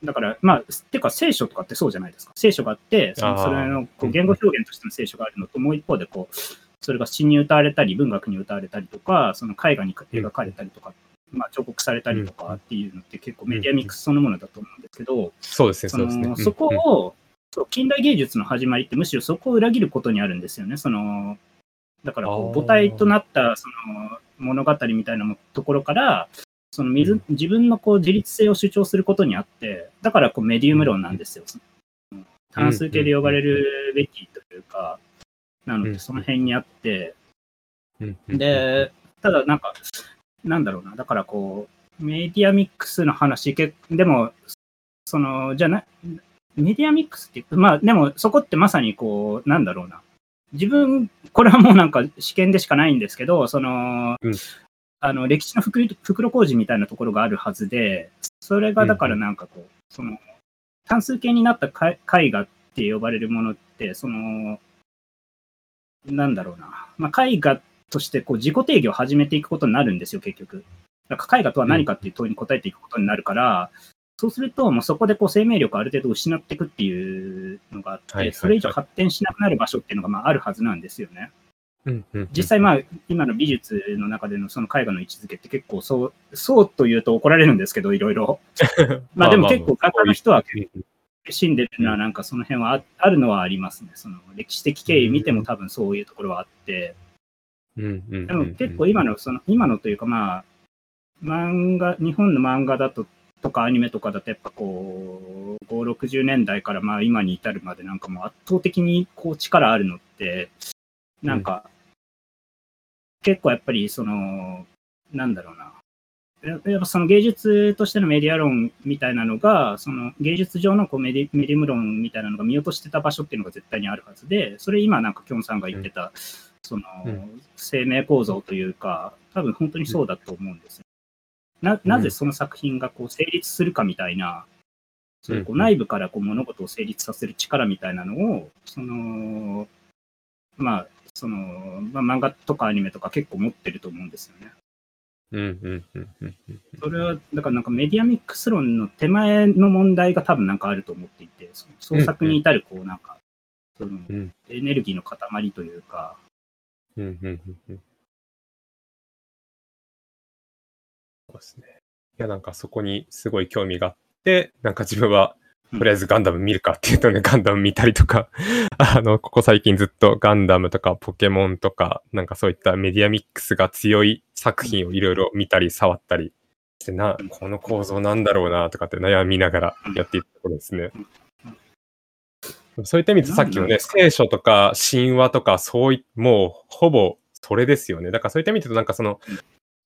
だから、まあ、てか聖書とかってそうじゃないですか。聖書があって、そのそれのこううん言語表現としての聖書があるのと、もう一方でこう、それが詩に歌われたり、文学に歌われたりとか、その絵画に描かれたりとか、まあ、彫刻されたりとかっていうのって結構メディアミックスそのものだと思うんですけど、そうですね、そそうですね。のそこを、そう近代芸術の始まりってむしろそこを裏切ることにあるんですよね。そのだからこう母体となったその物語みたいなもところから、その水うん。自分のこう自立性を主張することにあって、だからこうメディウム論なんですよ。単数形で呼ばれるべきというか、なのうん。でその辺にあって、で、ただなんか、なんだろうな、だからこう、メディアミックスの話、けでも、その、じゃな、メディアミックスってまあでもそこってまさにこう、なんだろうな、自分、これはもうなんか試験でしかないんですけど、その、うんあの歴史の袋袋小路みたいなところがあるはずで、それがだからなんかこう、その、単数形になった絵絵画って呼ばれるものって、その、なんだろうな、まあ、絵画としてこう自己定義を始めていくことになるんですよ、結局。だから絵画とは何かっていう問いに答えていくことになるから、そうすると、もうそこでこう生命力をある程度失っていくっていうのがあって、それ以上発展しなくなる場所っていうのがまああるはずなんですよね。うんうん実際、まあ、今の美術の中でのその絵画の位置づけって結構そう、そうと言うと怒られるんですけど、いろいろ。まあでも結構画家の人は死んでるのはなんかその辺はああるのはありますね。その歴史的経緯見ても多分そういうところはあって。うんうんうんでも結構今の、その、今のというかまあ、漫画、日本の漫画だと、とかアニメとかだとやっぱこう、5、60年代からまあ今に至るまでなんかもう圧倒的にこう力あるのって、なんか、結構やっぱりその、なんだろうな。ややっぱその芸術としてのメディア論みたいなのが、その芸術上のこうメディメディウム論みたいなのが見落としてた場所っていうのが絶対にあるはずで、それ今なんかキョンさんが言ってた、そのうん。生命構造というか、多分本当にそうだと思うんですよ。ななぜその作品がこう成立するかみたいな、そういうこううん。内部からこう物事を成立させる力みたいなのを、その、まあ、その、まあ、漫画とかアニメとか結構持ってると思うんですよね。うんうんうんうんうんそれは、だからなんかメディアミックス論の手前の問題が多分なんかあると思っていて、その創作に至るこうなんか、そのうんエネルギーの塊というか、うんうんうんうんそうですね。いや、なんかそこにすごい興味があって、なんか自分は、とりあえずガンダム見るかっていうとね、ガンダム見たりとか、あの、ここ最近ずっとガンダムとかポケモンとか、なんかそういったメディアミックスが強い作品をいろいろ見たり触ったりしてな、この構造なんだろうなとかって悩みながらやっていったところですね。そういった意味でさっきのね、聖書とか神話とか、そうい、もうほぼそれですよね。だからそういった意味でと、なんかその、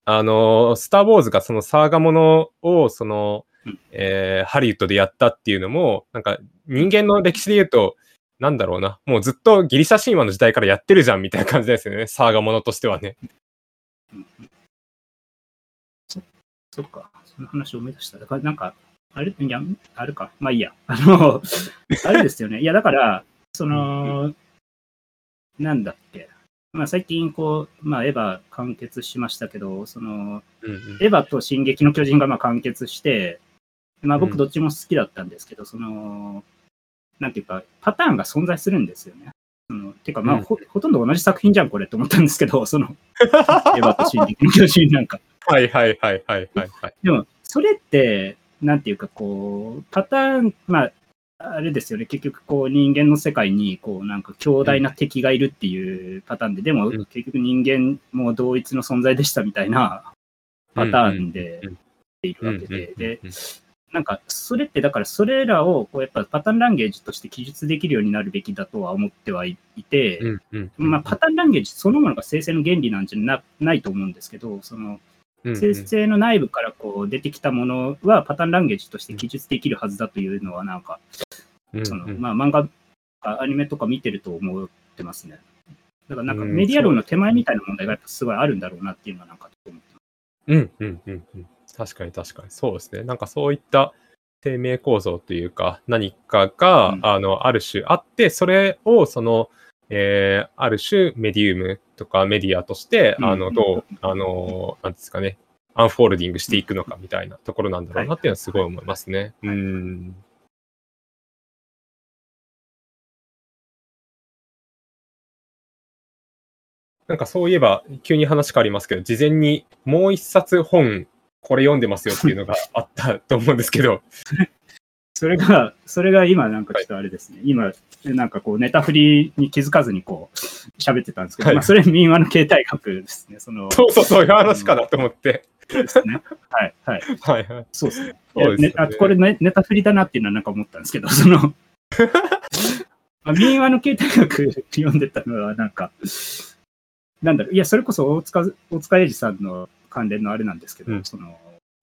あの、スター・ウォーズがそのサーガものを、そのうん、えーハリウッドでやったっていうのも、なんか人間の歴史で言うと、なんだろうな、もうずっとギリシャ神話の時代からやってるじゃんみたいな感じですよね、サーガものとしてはね。そっか、その話を思い出した。だからなんか、あれ、いや、あるか。まあいいや。あの、あれですよね。いや、だから、その、なんだっけ。まあ最近こう、まあエヴァ完結しましたけど、その、うんうんエヴァと進撃の巨人がまあ完結して、まあうん。僕どっちも好きだったんですけど、その、なんていうか、パターンが存在するんですよね。そのてか、まあ、うん。ほほとんど同じ作品じゃん、これって思ったんですけど、その、エヴァと進撃の巨人なんか。はいはいはいはいはい。はい。でも、それって、なんていうか、こう、パターン、まあ、あれですよね、結局、こう、人間の世界に、こう、なんか、強大な敵がいるっていうパターンで、でもうん、結局人間も同一の存在でしたみたいなパターンでうんうんいるわけで、で、うんなんか、それって、だから、それらを、こう、やっぱパターンランゲージとして記述できるようになるべきだとは思ってはいて、うんうんうんまあ、パターンランゲージそのものが生成の原理なんじゃなないと思うんですけど、その、生成の内部からこう出てきたものはパターンランゲージとして記述できるはずだというのは、なんか、うんその、うんまあ、漫画アニメとか見てると思ってますね。だからなんかうんメディア論の手前みたいな問題がやっぱすごいあるんだろうなっていうのはなんか思ってます。うんうんうんうん。確かに確かに。そうですね。なんかそういった生命構造というか、何かが、うんあの、ある種あって、それをその、えーある種メディウムとかメディアとして、うんあの、どう、あの、なんですかね、アンフォールディングしていくのかみたいなところなんだろうなっていうのはすごい思いますね。はいうん。なんかそういえば、急に話変わりますけど、事前にもう一冊本、これ読んでますよっていうのがあったと思うんですけど、それが、それが今なんかちょっとあれですね。今、なんかこうネタ振りに気づかずにこう喋ってたんですけど、はいまあそれ民話の形態学ですね。その、そうそうそういう話かなと思って。ですね。はい、はい。はいはい。そうですね。そうですよねねあこれねネタ振りだなっていうのはなんか思ったんですけど、その、まあ民話の形態学読んでたのはなんか、なんだろう、いや、それこそ大塚、大塚英二さんの関連のあれなんですけど、うんその、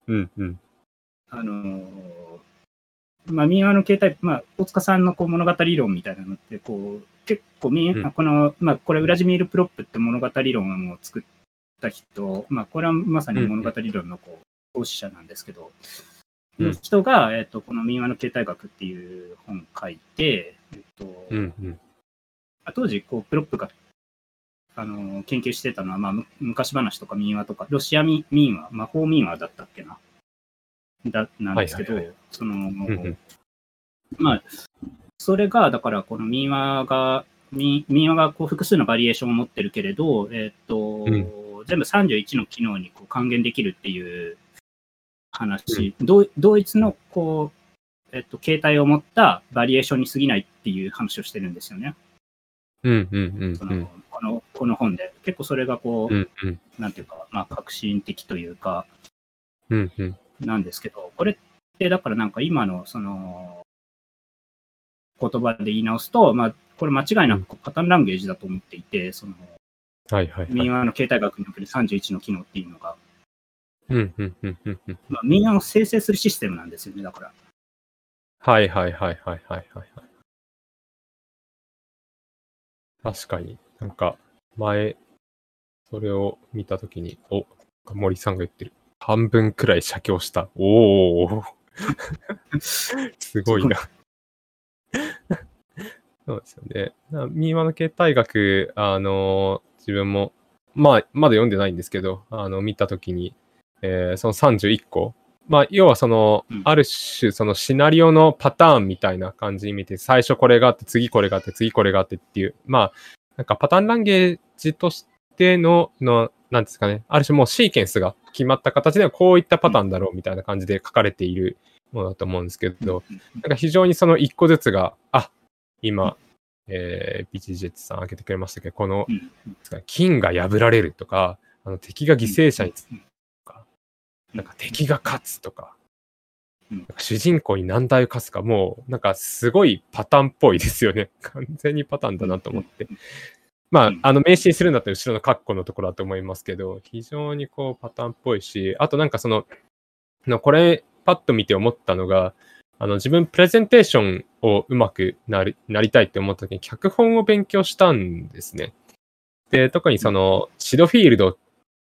うんうん。あのーまあ、民話の形態、まあ、大塚さんのこう物語論みたいなのって、こう、結構民、うんこの、まあ、これ、ウラジミール・プロップって物語論を作った人、まあ、これはまさに物語論のこう、創始者なんですけど、うんの人が、えっ、と、この民話の形態学っていう本を書いて、えっ、と、うんうん。まあ当時、こう、プロップが、あのー研究してたのは、まあ、む昔話とか民話とか、ロシア民民話、魔法民話だったっけな？だ、なんですけど、はいはいその、うんうんまあ、それが、だから、この民話が、民民話がこう複数のバリエーションを持ってるけれど、えっ、と、全部31の機能にこう還元できるっていう話、同同一の、こう、えっ、と、形態を持ったバリエーションに過ぎないっていう話をしてるんですよね。うんうんうんうん。このこの本で。結構それがこう、うんうんなんていうか、まあ、革新的というか、うんうん。なんですけど、これって、だからなんか今の、その、言葉で言い直すと、まあ、これ間違いなくパターンランゲージだと思っていて、その、はいはいはい。民話の形態学における31の機能っていうのが、うんうんうんうんうん。まあ、民話を生成するシステムなんですよね、だから。はいはいはいはいはいはい。確かに、なんか、前、それを見たときに、お、森さんが言ってる。半分くらい写経した。おお すごいな。そうですよね。な民話の形態学、あの自分も、まあ、まだ読んでないんですけど、あの、見たときに、えーその31個、まあ、要はその、うんある種、そのシナリオのパターンみたいな感じに見て、最初これがあって、次これがあって、次これがあってっていう、まあ、なんかパターンランゲージとしての、の、なんですかね、ある種もうシーケンスが決まった形ではこういったパターンだろうみたいな感じで書かれているものだと思うんですけど、なんか非常にその一個ずつが、あ、今、えー、ビチジェッツさん挙げてくれましたけど、この金が破られるとか、あの敵が犠牲者につうん。とか、なんか敵が勝つとか主人公に何台を勝つか、もうなんかすごいパターンっぽいですよね。完全にパターンだなと思って。まあうん、あの、名詞にするんだったら後ろのカッコのところだと思いますけど、非常にこうパターンっぽいし、あとなんかその、のこれパッと見て思ったのが、あの自分プレゼンテーションをうまくなりなりたいって思った時に脚本を勉強したんですね。で、特にそのシドフィールドっ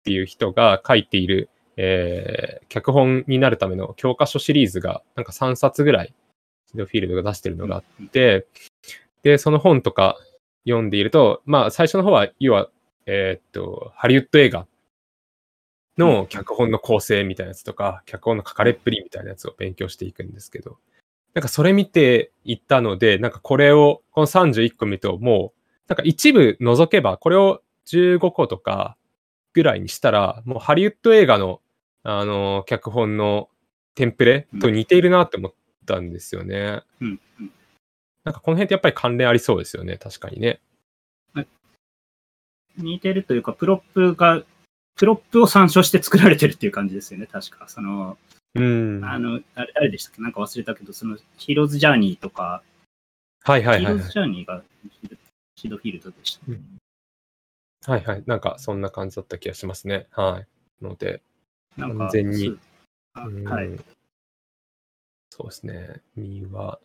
ていう人が書いている、えー脚本になるための教科書シリーズがなんか3冊ぐらいシドフィールドが出してるのがあって、で、その本とか読んでいると、まあ最初の方は、要は、えーっと、ハリウッド映画の脚本の構成みたいなやつとか、脚本の書かれっぷりみたいなやつを勉強していくんですけど、なんかそれ見ていったので、なんかこれを、この31個見ると、もう、なんか一部除けば、これを15個とかぐらいにしたら、もうハリウッド映画のあの、脚本のテンプレと似ているなって思ったんですよね。うんうんなんかこの辺ってやっぱり関連ありそうですよね、確かにね。似てるというか、プロップが、プロップを参照して作られてるっていう感じですよね、確か。その、うん。あの、あれ誰でしたっけ？なんか忘れたけど、その、 Hero's Journey とか、はいはいはいはいヒーローズ。ジャーニーがシドシドフィールドでした、ねはいはい。なんかそんな感じだった気がしますね。はい。ので、なんか、完全に。はい。そうですね。ミーは、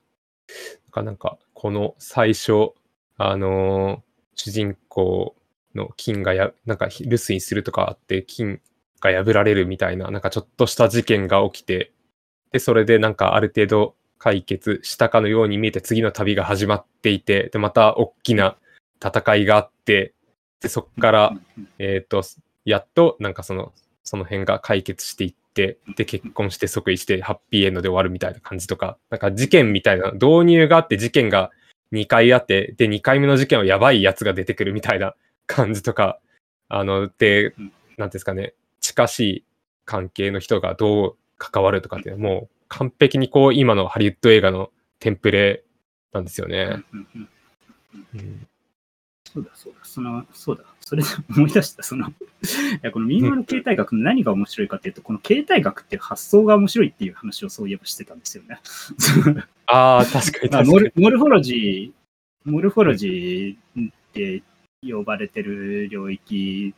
なんかなんか、この最初、あのー主人公の金がや、なんか留守にするとかあって、金が破られるみたいな、なんかちょっとした事件が起きて、で、それでなんかある程度解決したかのように見えて、次の旅が始まっていて、で、また大きな戦いがあって、で、そこから、うん。えっ、と、やっと、なんかその、その辺が解決していって、で、結婚して即位して、ハッピーエンドで終わるみたいな感じとか、なんか事件みたいな、導入があって、事件が2回あって、で、2回目の事件はやばいやつが出てくるみたいな感じとか、あの、で、うんなんですかね、近しい関係の人がどう関わるとかってもう完璧にこう、今のハリウッド映画のテンプレなんですようんね。うんそうだ、そうだ、その、そうだ、それで思い出した、その、いや、この民話の形態学の何が面白いかっていうと、この形態学っていう発想が面白いっていう話をそういえばしてたんですよね。ああ、確かにまあ確かに。モルモルフォロジー、モルフォロジーって呼ばれてる領域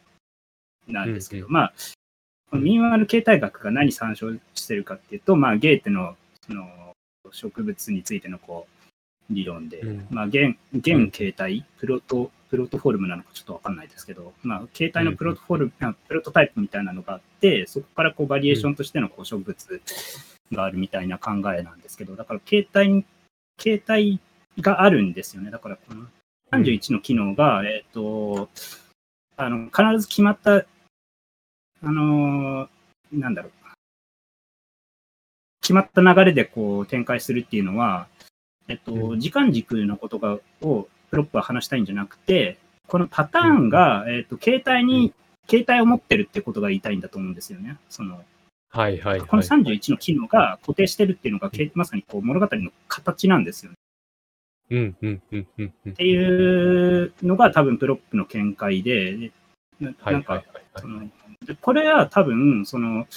なんですけど、うんまあ、この民話の形態学が何参照してるかっていうと、まあ、ゲーテのその植物についてのこう理論で、うん。まあ、現現形態、プロト、プロトフォルムなのかちょっとわかんないですけど、まあ、形態のプロトフォルム、あプロトタイプみたいなのがあって、そこからこうバリエーションとしてのこう植物があるみたいな考えなんですけど、だから形態に、形態があるんですよね。だからこの31の機能が、えっ、と、あの、必ず決まった、あのーなんだろう。決まった流れでこう展開するっていうのは、えっと、うん時間軸のことがをプロップは話したいんじゃなくて、このパターンが、えっと、形態に、形態を持ってるってことが言いたいんだと思うんですよね。その、はいはいはい。この31の機能が固定してるっていうのが、けまさにこう物語の形なんですよね。うんうんうんうんうん。っていうのが多分プロップの見解で、でななんか、これは多分、その、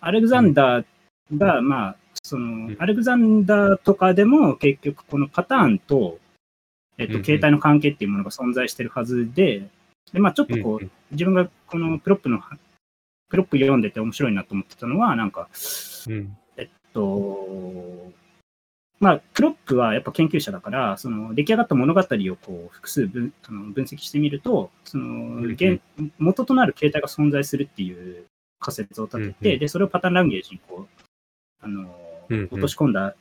アレクザンダーが、まあ、そのん、アレクザンダーとかでも結局このパターンと、えっと、形態の関係っていうものが存在してるはずで、で、まあちょっとこう自分がこのプロップの、プロップ読んでて面白いなと思ってたのは、なんか、うん。と、まあ、プロップはやっぱ研究者だから、その出来上がった物語をこう複数分あの分析してみると、その元となる形態が存在するっていう仮説を立てて、で、それをパターンランゲージにこう、あの、うんうん。落とし込んだ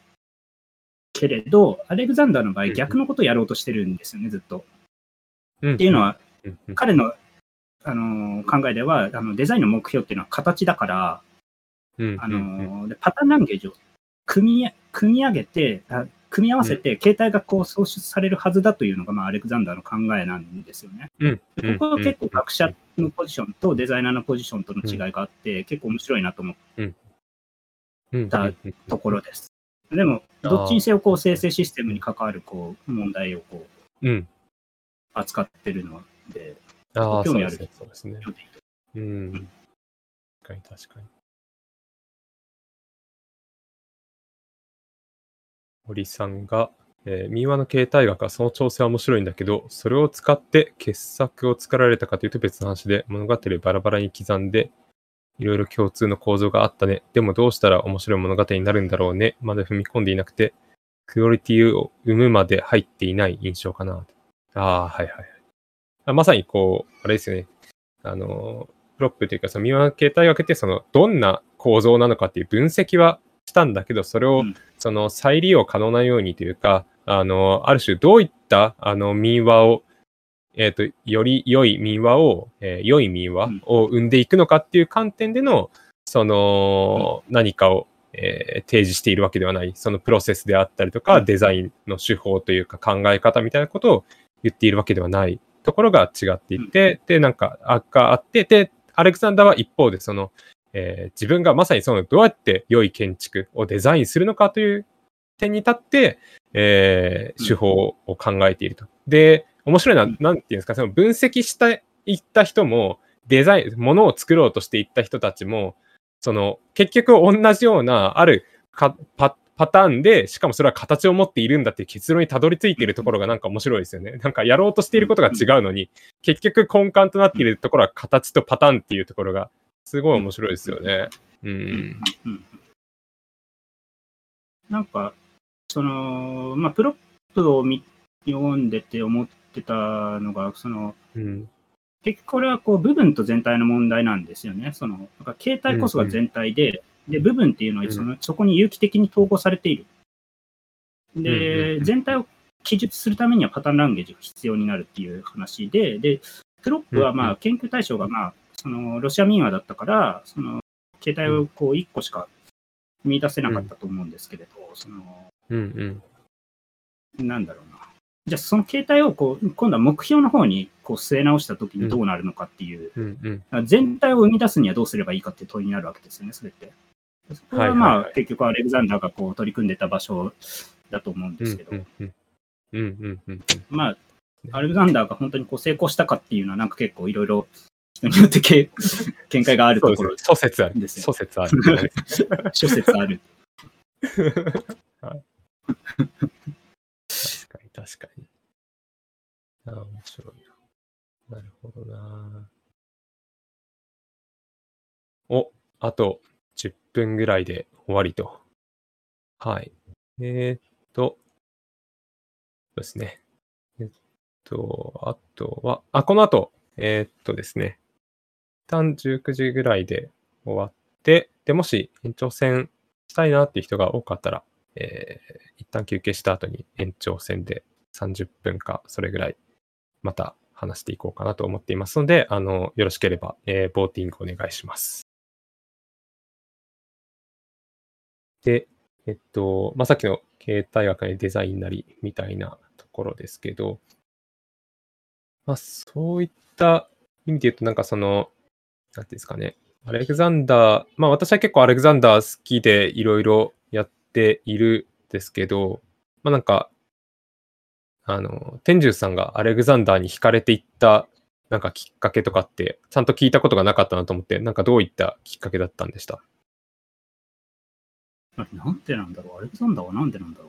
けれど、アレクザンダーの場合うんうん。逆のことをやろうとしてるんですよね、ずっと。うん。っていうのは、うんうん、彼の、あの考えではあのデザインの目標っていうのは形だから、うんあうんうん。のでパターンランゲージを組み組み上げて、あ組み合わせて、携帯がこう創出されるはずだというのが、まあ、アレクザンダーの考えなんですよね。ここは結構学者のポジションとデザイナーのポジションとの違いがあって、結構面白いなと思っうんうんたところです。でも、どっちにせよこう生成システムに関わるこう問題をこううん。扱ってるので、ああ、興味あるそうですね。そうん。確かに確かに。森さんが、えー民話の形態学はその調整は面白いんだけど、それを使って傑作を作られたかというと別の話で、物語をバラバラに刻んで、いろいろ共通の構造があったね。でもどうしたら面白い物語になるんだろうね。まだ踏み込んでいなくて、クオリティを生むまで入っていない印象かな。ああ、はいはいはいあ。まさにこう、あれですよね。あの、プロップというか、その民話の形態学って、その、どんな構造なのかっていう分析はしたんだけど、それをうん、その、再利用可能なようにというか、あの、ある種、どういった、あの、民話を、えっ、と、より良い民話を、えー良い民話を生んでいくのかっていう観点での、その、何かを、えー提示しているわけではない、そのプロセスであったりとか、うん。デザインの手法というか考え方みたいなことを言っているわけではない。ところが違っていて、で、なんか悪化あって、で、アレクサンダーは一方で、その、えー自分がまさにそのどうやって良い建築をデザインするのかという点に立って、えーうん。手法を考えていると。で、面白いのはうん、なんていうんですか、その分析していった人も、デザイン、ものを作ろうとしていった人たちも、その、結局同じような、あるかパパターンで、しかもそれは形を持っているんだっていう結論にたどり着いているところがなんか面白いですよね。なんかやろうとしていることが違うのに、結局根幹となっているところは形とパターンっていうところが、すごい面白いですよね。うん。うんなんか、その、まあ、プロップを見読んでて思ってたのが、その、うん。結局これはこう部分と全体の問題なんですよね。その、なんか形態こそが全体で、で、部分っていうのはその、そこに有機的に統合されている。うんうんで、うん全体を記述するためにはパターンランゲージが必要になるっていう話で、で、プロップはうんうまあ研究対象がまあ、そのロシア民話だったから、その形態をこう1個しか見出せなかったと思うんですけれど、その、うんうん。なんだろうな。じゃあその形態をこう、今度は目標の方にこう据え直したときにどうなるのかっていう、うんうん。全体を生み出すにはどうすればいいかって問いになるわけですよね、それって。そこはまあ、結局アレクザンダーがこう取り組んでた場所だと思うんうんですけど。まあ、アレクザンダーが本当にこう成功したかっていうのはなんか結構いろいろ人によってけ 見解があるそうですねところ。諸説ある。ですよ諸説ある。諸説ある。確かに。ああ、面白いな。なるほどな。お、あと10分ぐらいで終わりと。はい。えー、っと、そうですね。えっと、あとは、あ、この後、えー、っとですね。一旦19時ぐらいで終わって、で、もし延長戦したいなっていう人が多かったら、えー一旦休憩した後に延長戦で30分かそれぐらいまた話していこうかなと思っていますので、あの、よろしければ、えーボーティングお願いします。で、えっと、まあ、さっきの携帯学のデザインなりみたいなところですけど、まあ、そういった意味で言うと、なんかその、なんていうんですかね、アレクザンダー、まあ私は結構アレクザンダー好きでいろいろやっているんですけど、まあなんか、あの、天獣さんがアレクザンダーに惹かれていったなんかきっかけとかって、ちゃんと聞いたことがなかったなと思って、なんかどういったきっかけだったんでした？なんでなんだろう。アレクサンダーはなんでなんだろ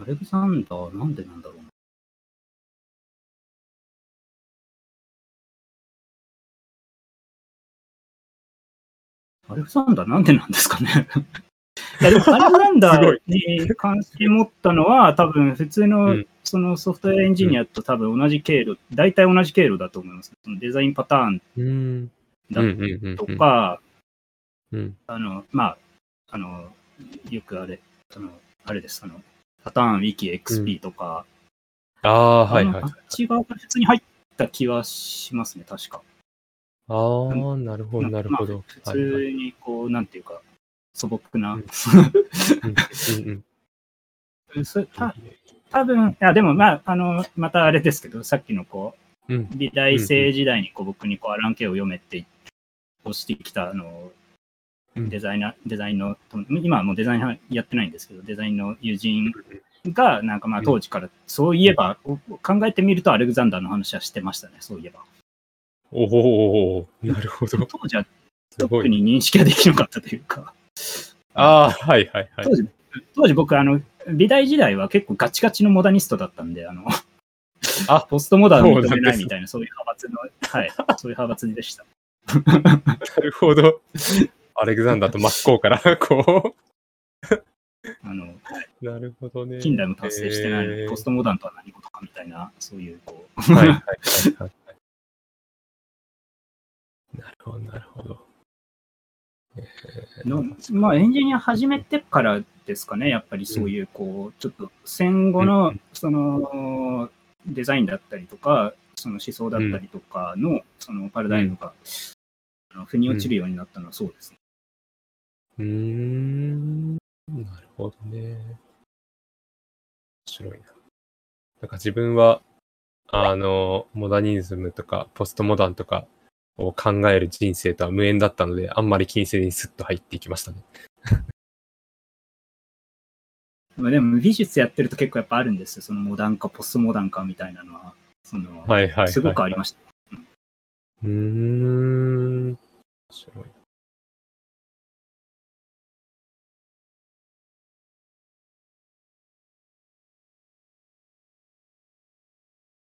う。アレクサンダーはなんでなんだろうアレクサンダーなんでなんですかね。やでも アレクサンダーに関心持ったのは、多分普通うのんそのソフトウェアエンジニアと多分同じ経路、大体同じ経路だと思います。そのデザインパターンうん。だとか、うん。あの、まあ、あの、よくあれ、あの、あれです、あの、パターン、ウィキ、XP とか、ああ、はいはいあっち側から普通に入った気はしますね、確か。ああ、なるほど、まなるほど。普通に、こう、なんていうか、素朴な。た多分いや、でも、まあ、あの、またあれですけど、さっきの、こう美大生時代に、こう、僕に、こう、アランケを読めって押してきた、あの、うんデザイナー、デザインの、今はもうデザイナーやってないんですけど、デザインの友人が、なんかまあうん当時から、そういえば、考えてみるとアレクザンダーの話はしてましたね、そういえば。おおなるほど。当時は。特に認識ができなかったというか、ああ、はいはいはい当。時、当時僕、あの、美大時代は結構ガチガチのモダニストだったんで、あの、あポストモダンを認めないみたいな、そういう派閥の、はい、そういう派閥でした。なるほど。アレクザンダーと真っ向から、こあの、う。なるほどね。近代も達成してないえーポストモダンとは何事かみたいな、そういう、こう、はいはいはいはい。なるほど、なるほど。のまあ、エンジニア始めてからですかね、やっぱりそういう、こう、ちょっと戦後うのん、その、デザインだったりとか、その思想だったりとかの、そのパラダイムが、あの腑に落ちるようになったのはそうですね。うーん。なるほどね。面白いな。なんか自分は、あの、モダニズムとか、ポストモダンとかを考える人生とは無縁だったので、あんまり気にせずにスッと入っていきましたね。まあでも美術やってると結構やっぱあるんですよ。そのモダン化、ポストモダン化みたいなのは。その、はいはい、はい。すごくありました。うーん。面白い。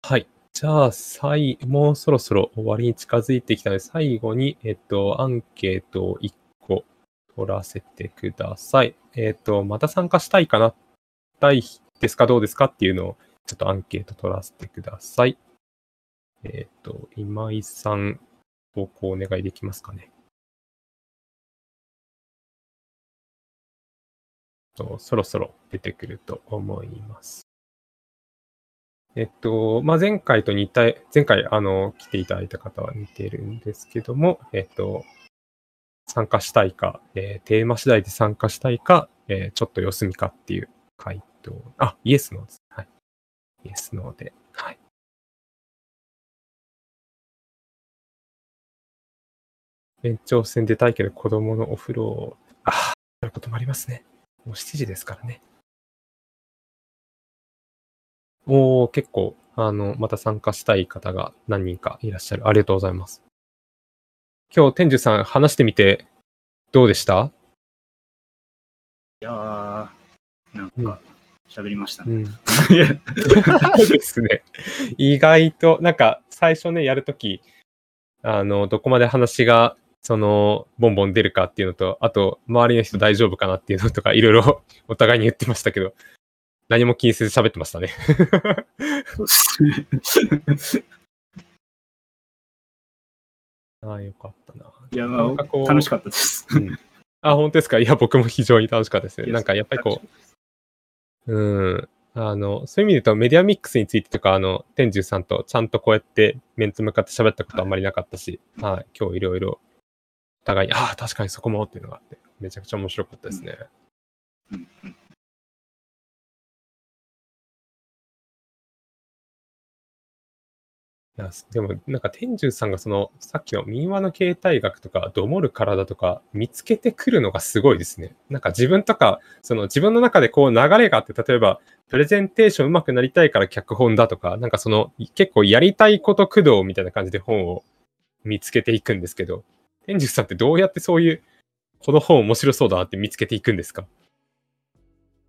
はい。じゃあ、最、もうそろそろ終わりに近づいてきたので、最後に、えっと、アンケートを1個取らせてください。えっと、また参加したいかなたいですかどうですかっていうのを、ちょっとアンケート取らせてください。えっと、今井さん、投稿お願いできますかね。とそろそろ出てくると思います。えっと、まあ、前回と似た、前回、あの、来ていただいた方は似てるんですけども、えっと、参加したいか、えーテーマ次第で参加したいか、えーちょっと様子見かっていう回答。あ、イエスノーです。はい。イエスノーで。はい。延長戦出たいけど子供のお風呂を、ああ、そういうこともありますね。もう7時ですからね。おー、結構、あの、また参加したい方が何人かいらっしゃる。ありがとうございます。今日、天寿さん話してみて、どうでした？いやー、なんか、喋りましたね。うん。そうですね。意外と、なんか、最初ね、やるとき、あの、どこまで話が、その、ボンボン出るかっていうのと、あと、周りの人大丈夫かなっていうのとか、いろいろ お互いに言ってましたけど、何も気にせず喋ってましたね。ああ、よかったな。いや、なんかこうまあ、楽しかったです。うん あ、本当ですか？いや、僕も非常に楽しかったですね。なんか、やっぱりこう、うん。あの、そういう意味で言うと、メディアミックスについてとか、あの、天寿さんとちゃんとこうやって面と向かって喋ったことあんまりなかったし、はい、今日いろいろ、お互いに、ああ、確かにそこもっていうのがあって、めちゃくちゃ面白かったですね。うんやでも、なんか天寿さんがその、さっきの民話の形態学とか、どもる体とか、見つけてくるのがすごいですね。なんか自分とか、その自分の中でこう流れがあって、例えば、プレゼンテーション上手くなりたいから脚本だとか、なんかその、結構やりたいこと駆動みたいな感じで本を見つけていくんですけど、天寿さんってどうやってそういう、この本面白そうだなって見つけていくんですか？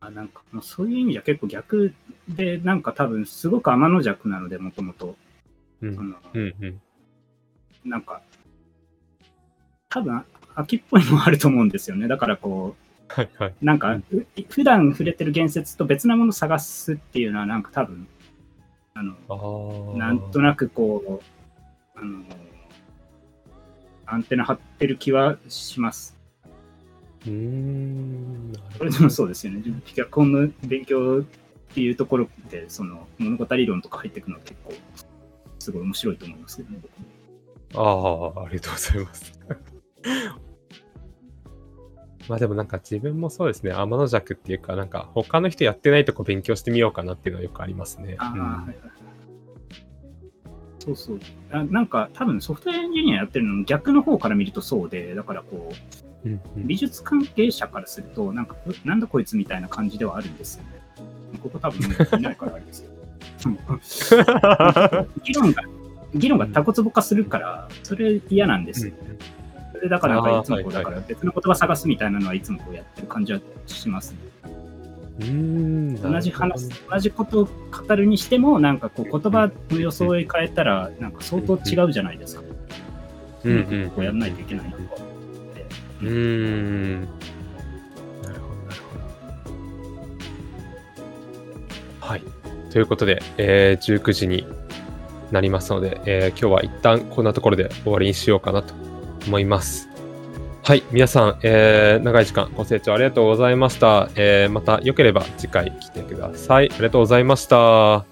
あなんかもうそういう意味じゃ結構逆で、なんか多分すごく天の弱なので、もともと。うん。そのうんうん。なんか、多分秋っぽいのもあると思うんですよね。だからこはいはい。う、なんか、う普段触れてる言説と別なものを探すっていうのは、なんか多分、あの。なんとなくこう、あの、アンテナ張ってる気はします。うーん。それでもそうですよね。脚本の勉強っていうところで、その物語論とか入ってくるのは結構、すごい面白いと思いますけどね。ああ、ありがとうございます。まあでもなんか自分もそうですね、天の弱っていうか、なんか他の人やってないとこ勉強してみようかなっていうのはよくありますね。ああ、うんはいはいはい。そうそうあ。なんか多分ソフトウェアエンジニアやってるのも逆の方から見るとそうで、だからこう、うんうん美術関係者からすると、なんか、うなんだこいつみたいな感じではあるんですよね。ここ多分いないからあれです。議論が、議論がタコツボ化するから、それ嫌なん。ですよ。それだからいつもこう、だから別の言葉探すみたいなのはいつもこうやってる感じはしますね。うん。同じ話、同じことを語るにしても、なん。かこう言葉の装い変えたら、なん。か相当違うじゃないですか。うん。うん。こうやん。ないといけないなと思って。うん。なるほど、なるほど。はい。ということで、えー19時になりますので、えー今日は一旦こんなところで終わりにしようかなと思います。はい。皆さん、えー長い時間ご清聴ありがとうございました。えーまた良ければ次回来てください。ありがとうございました。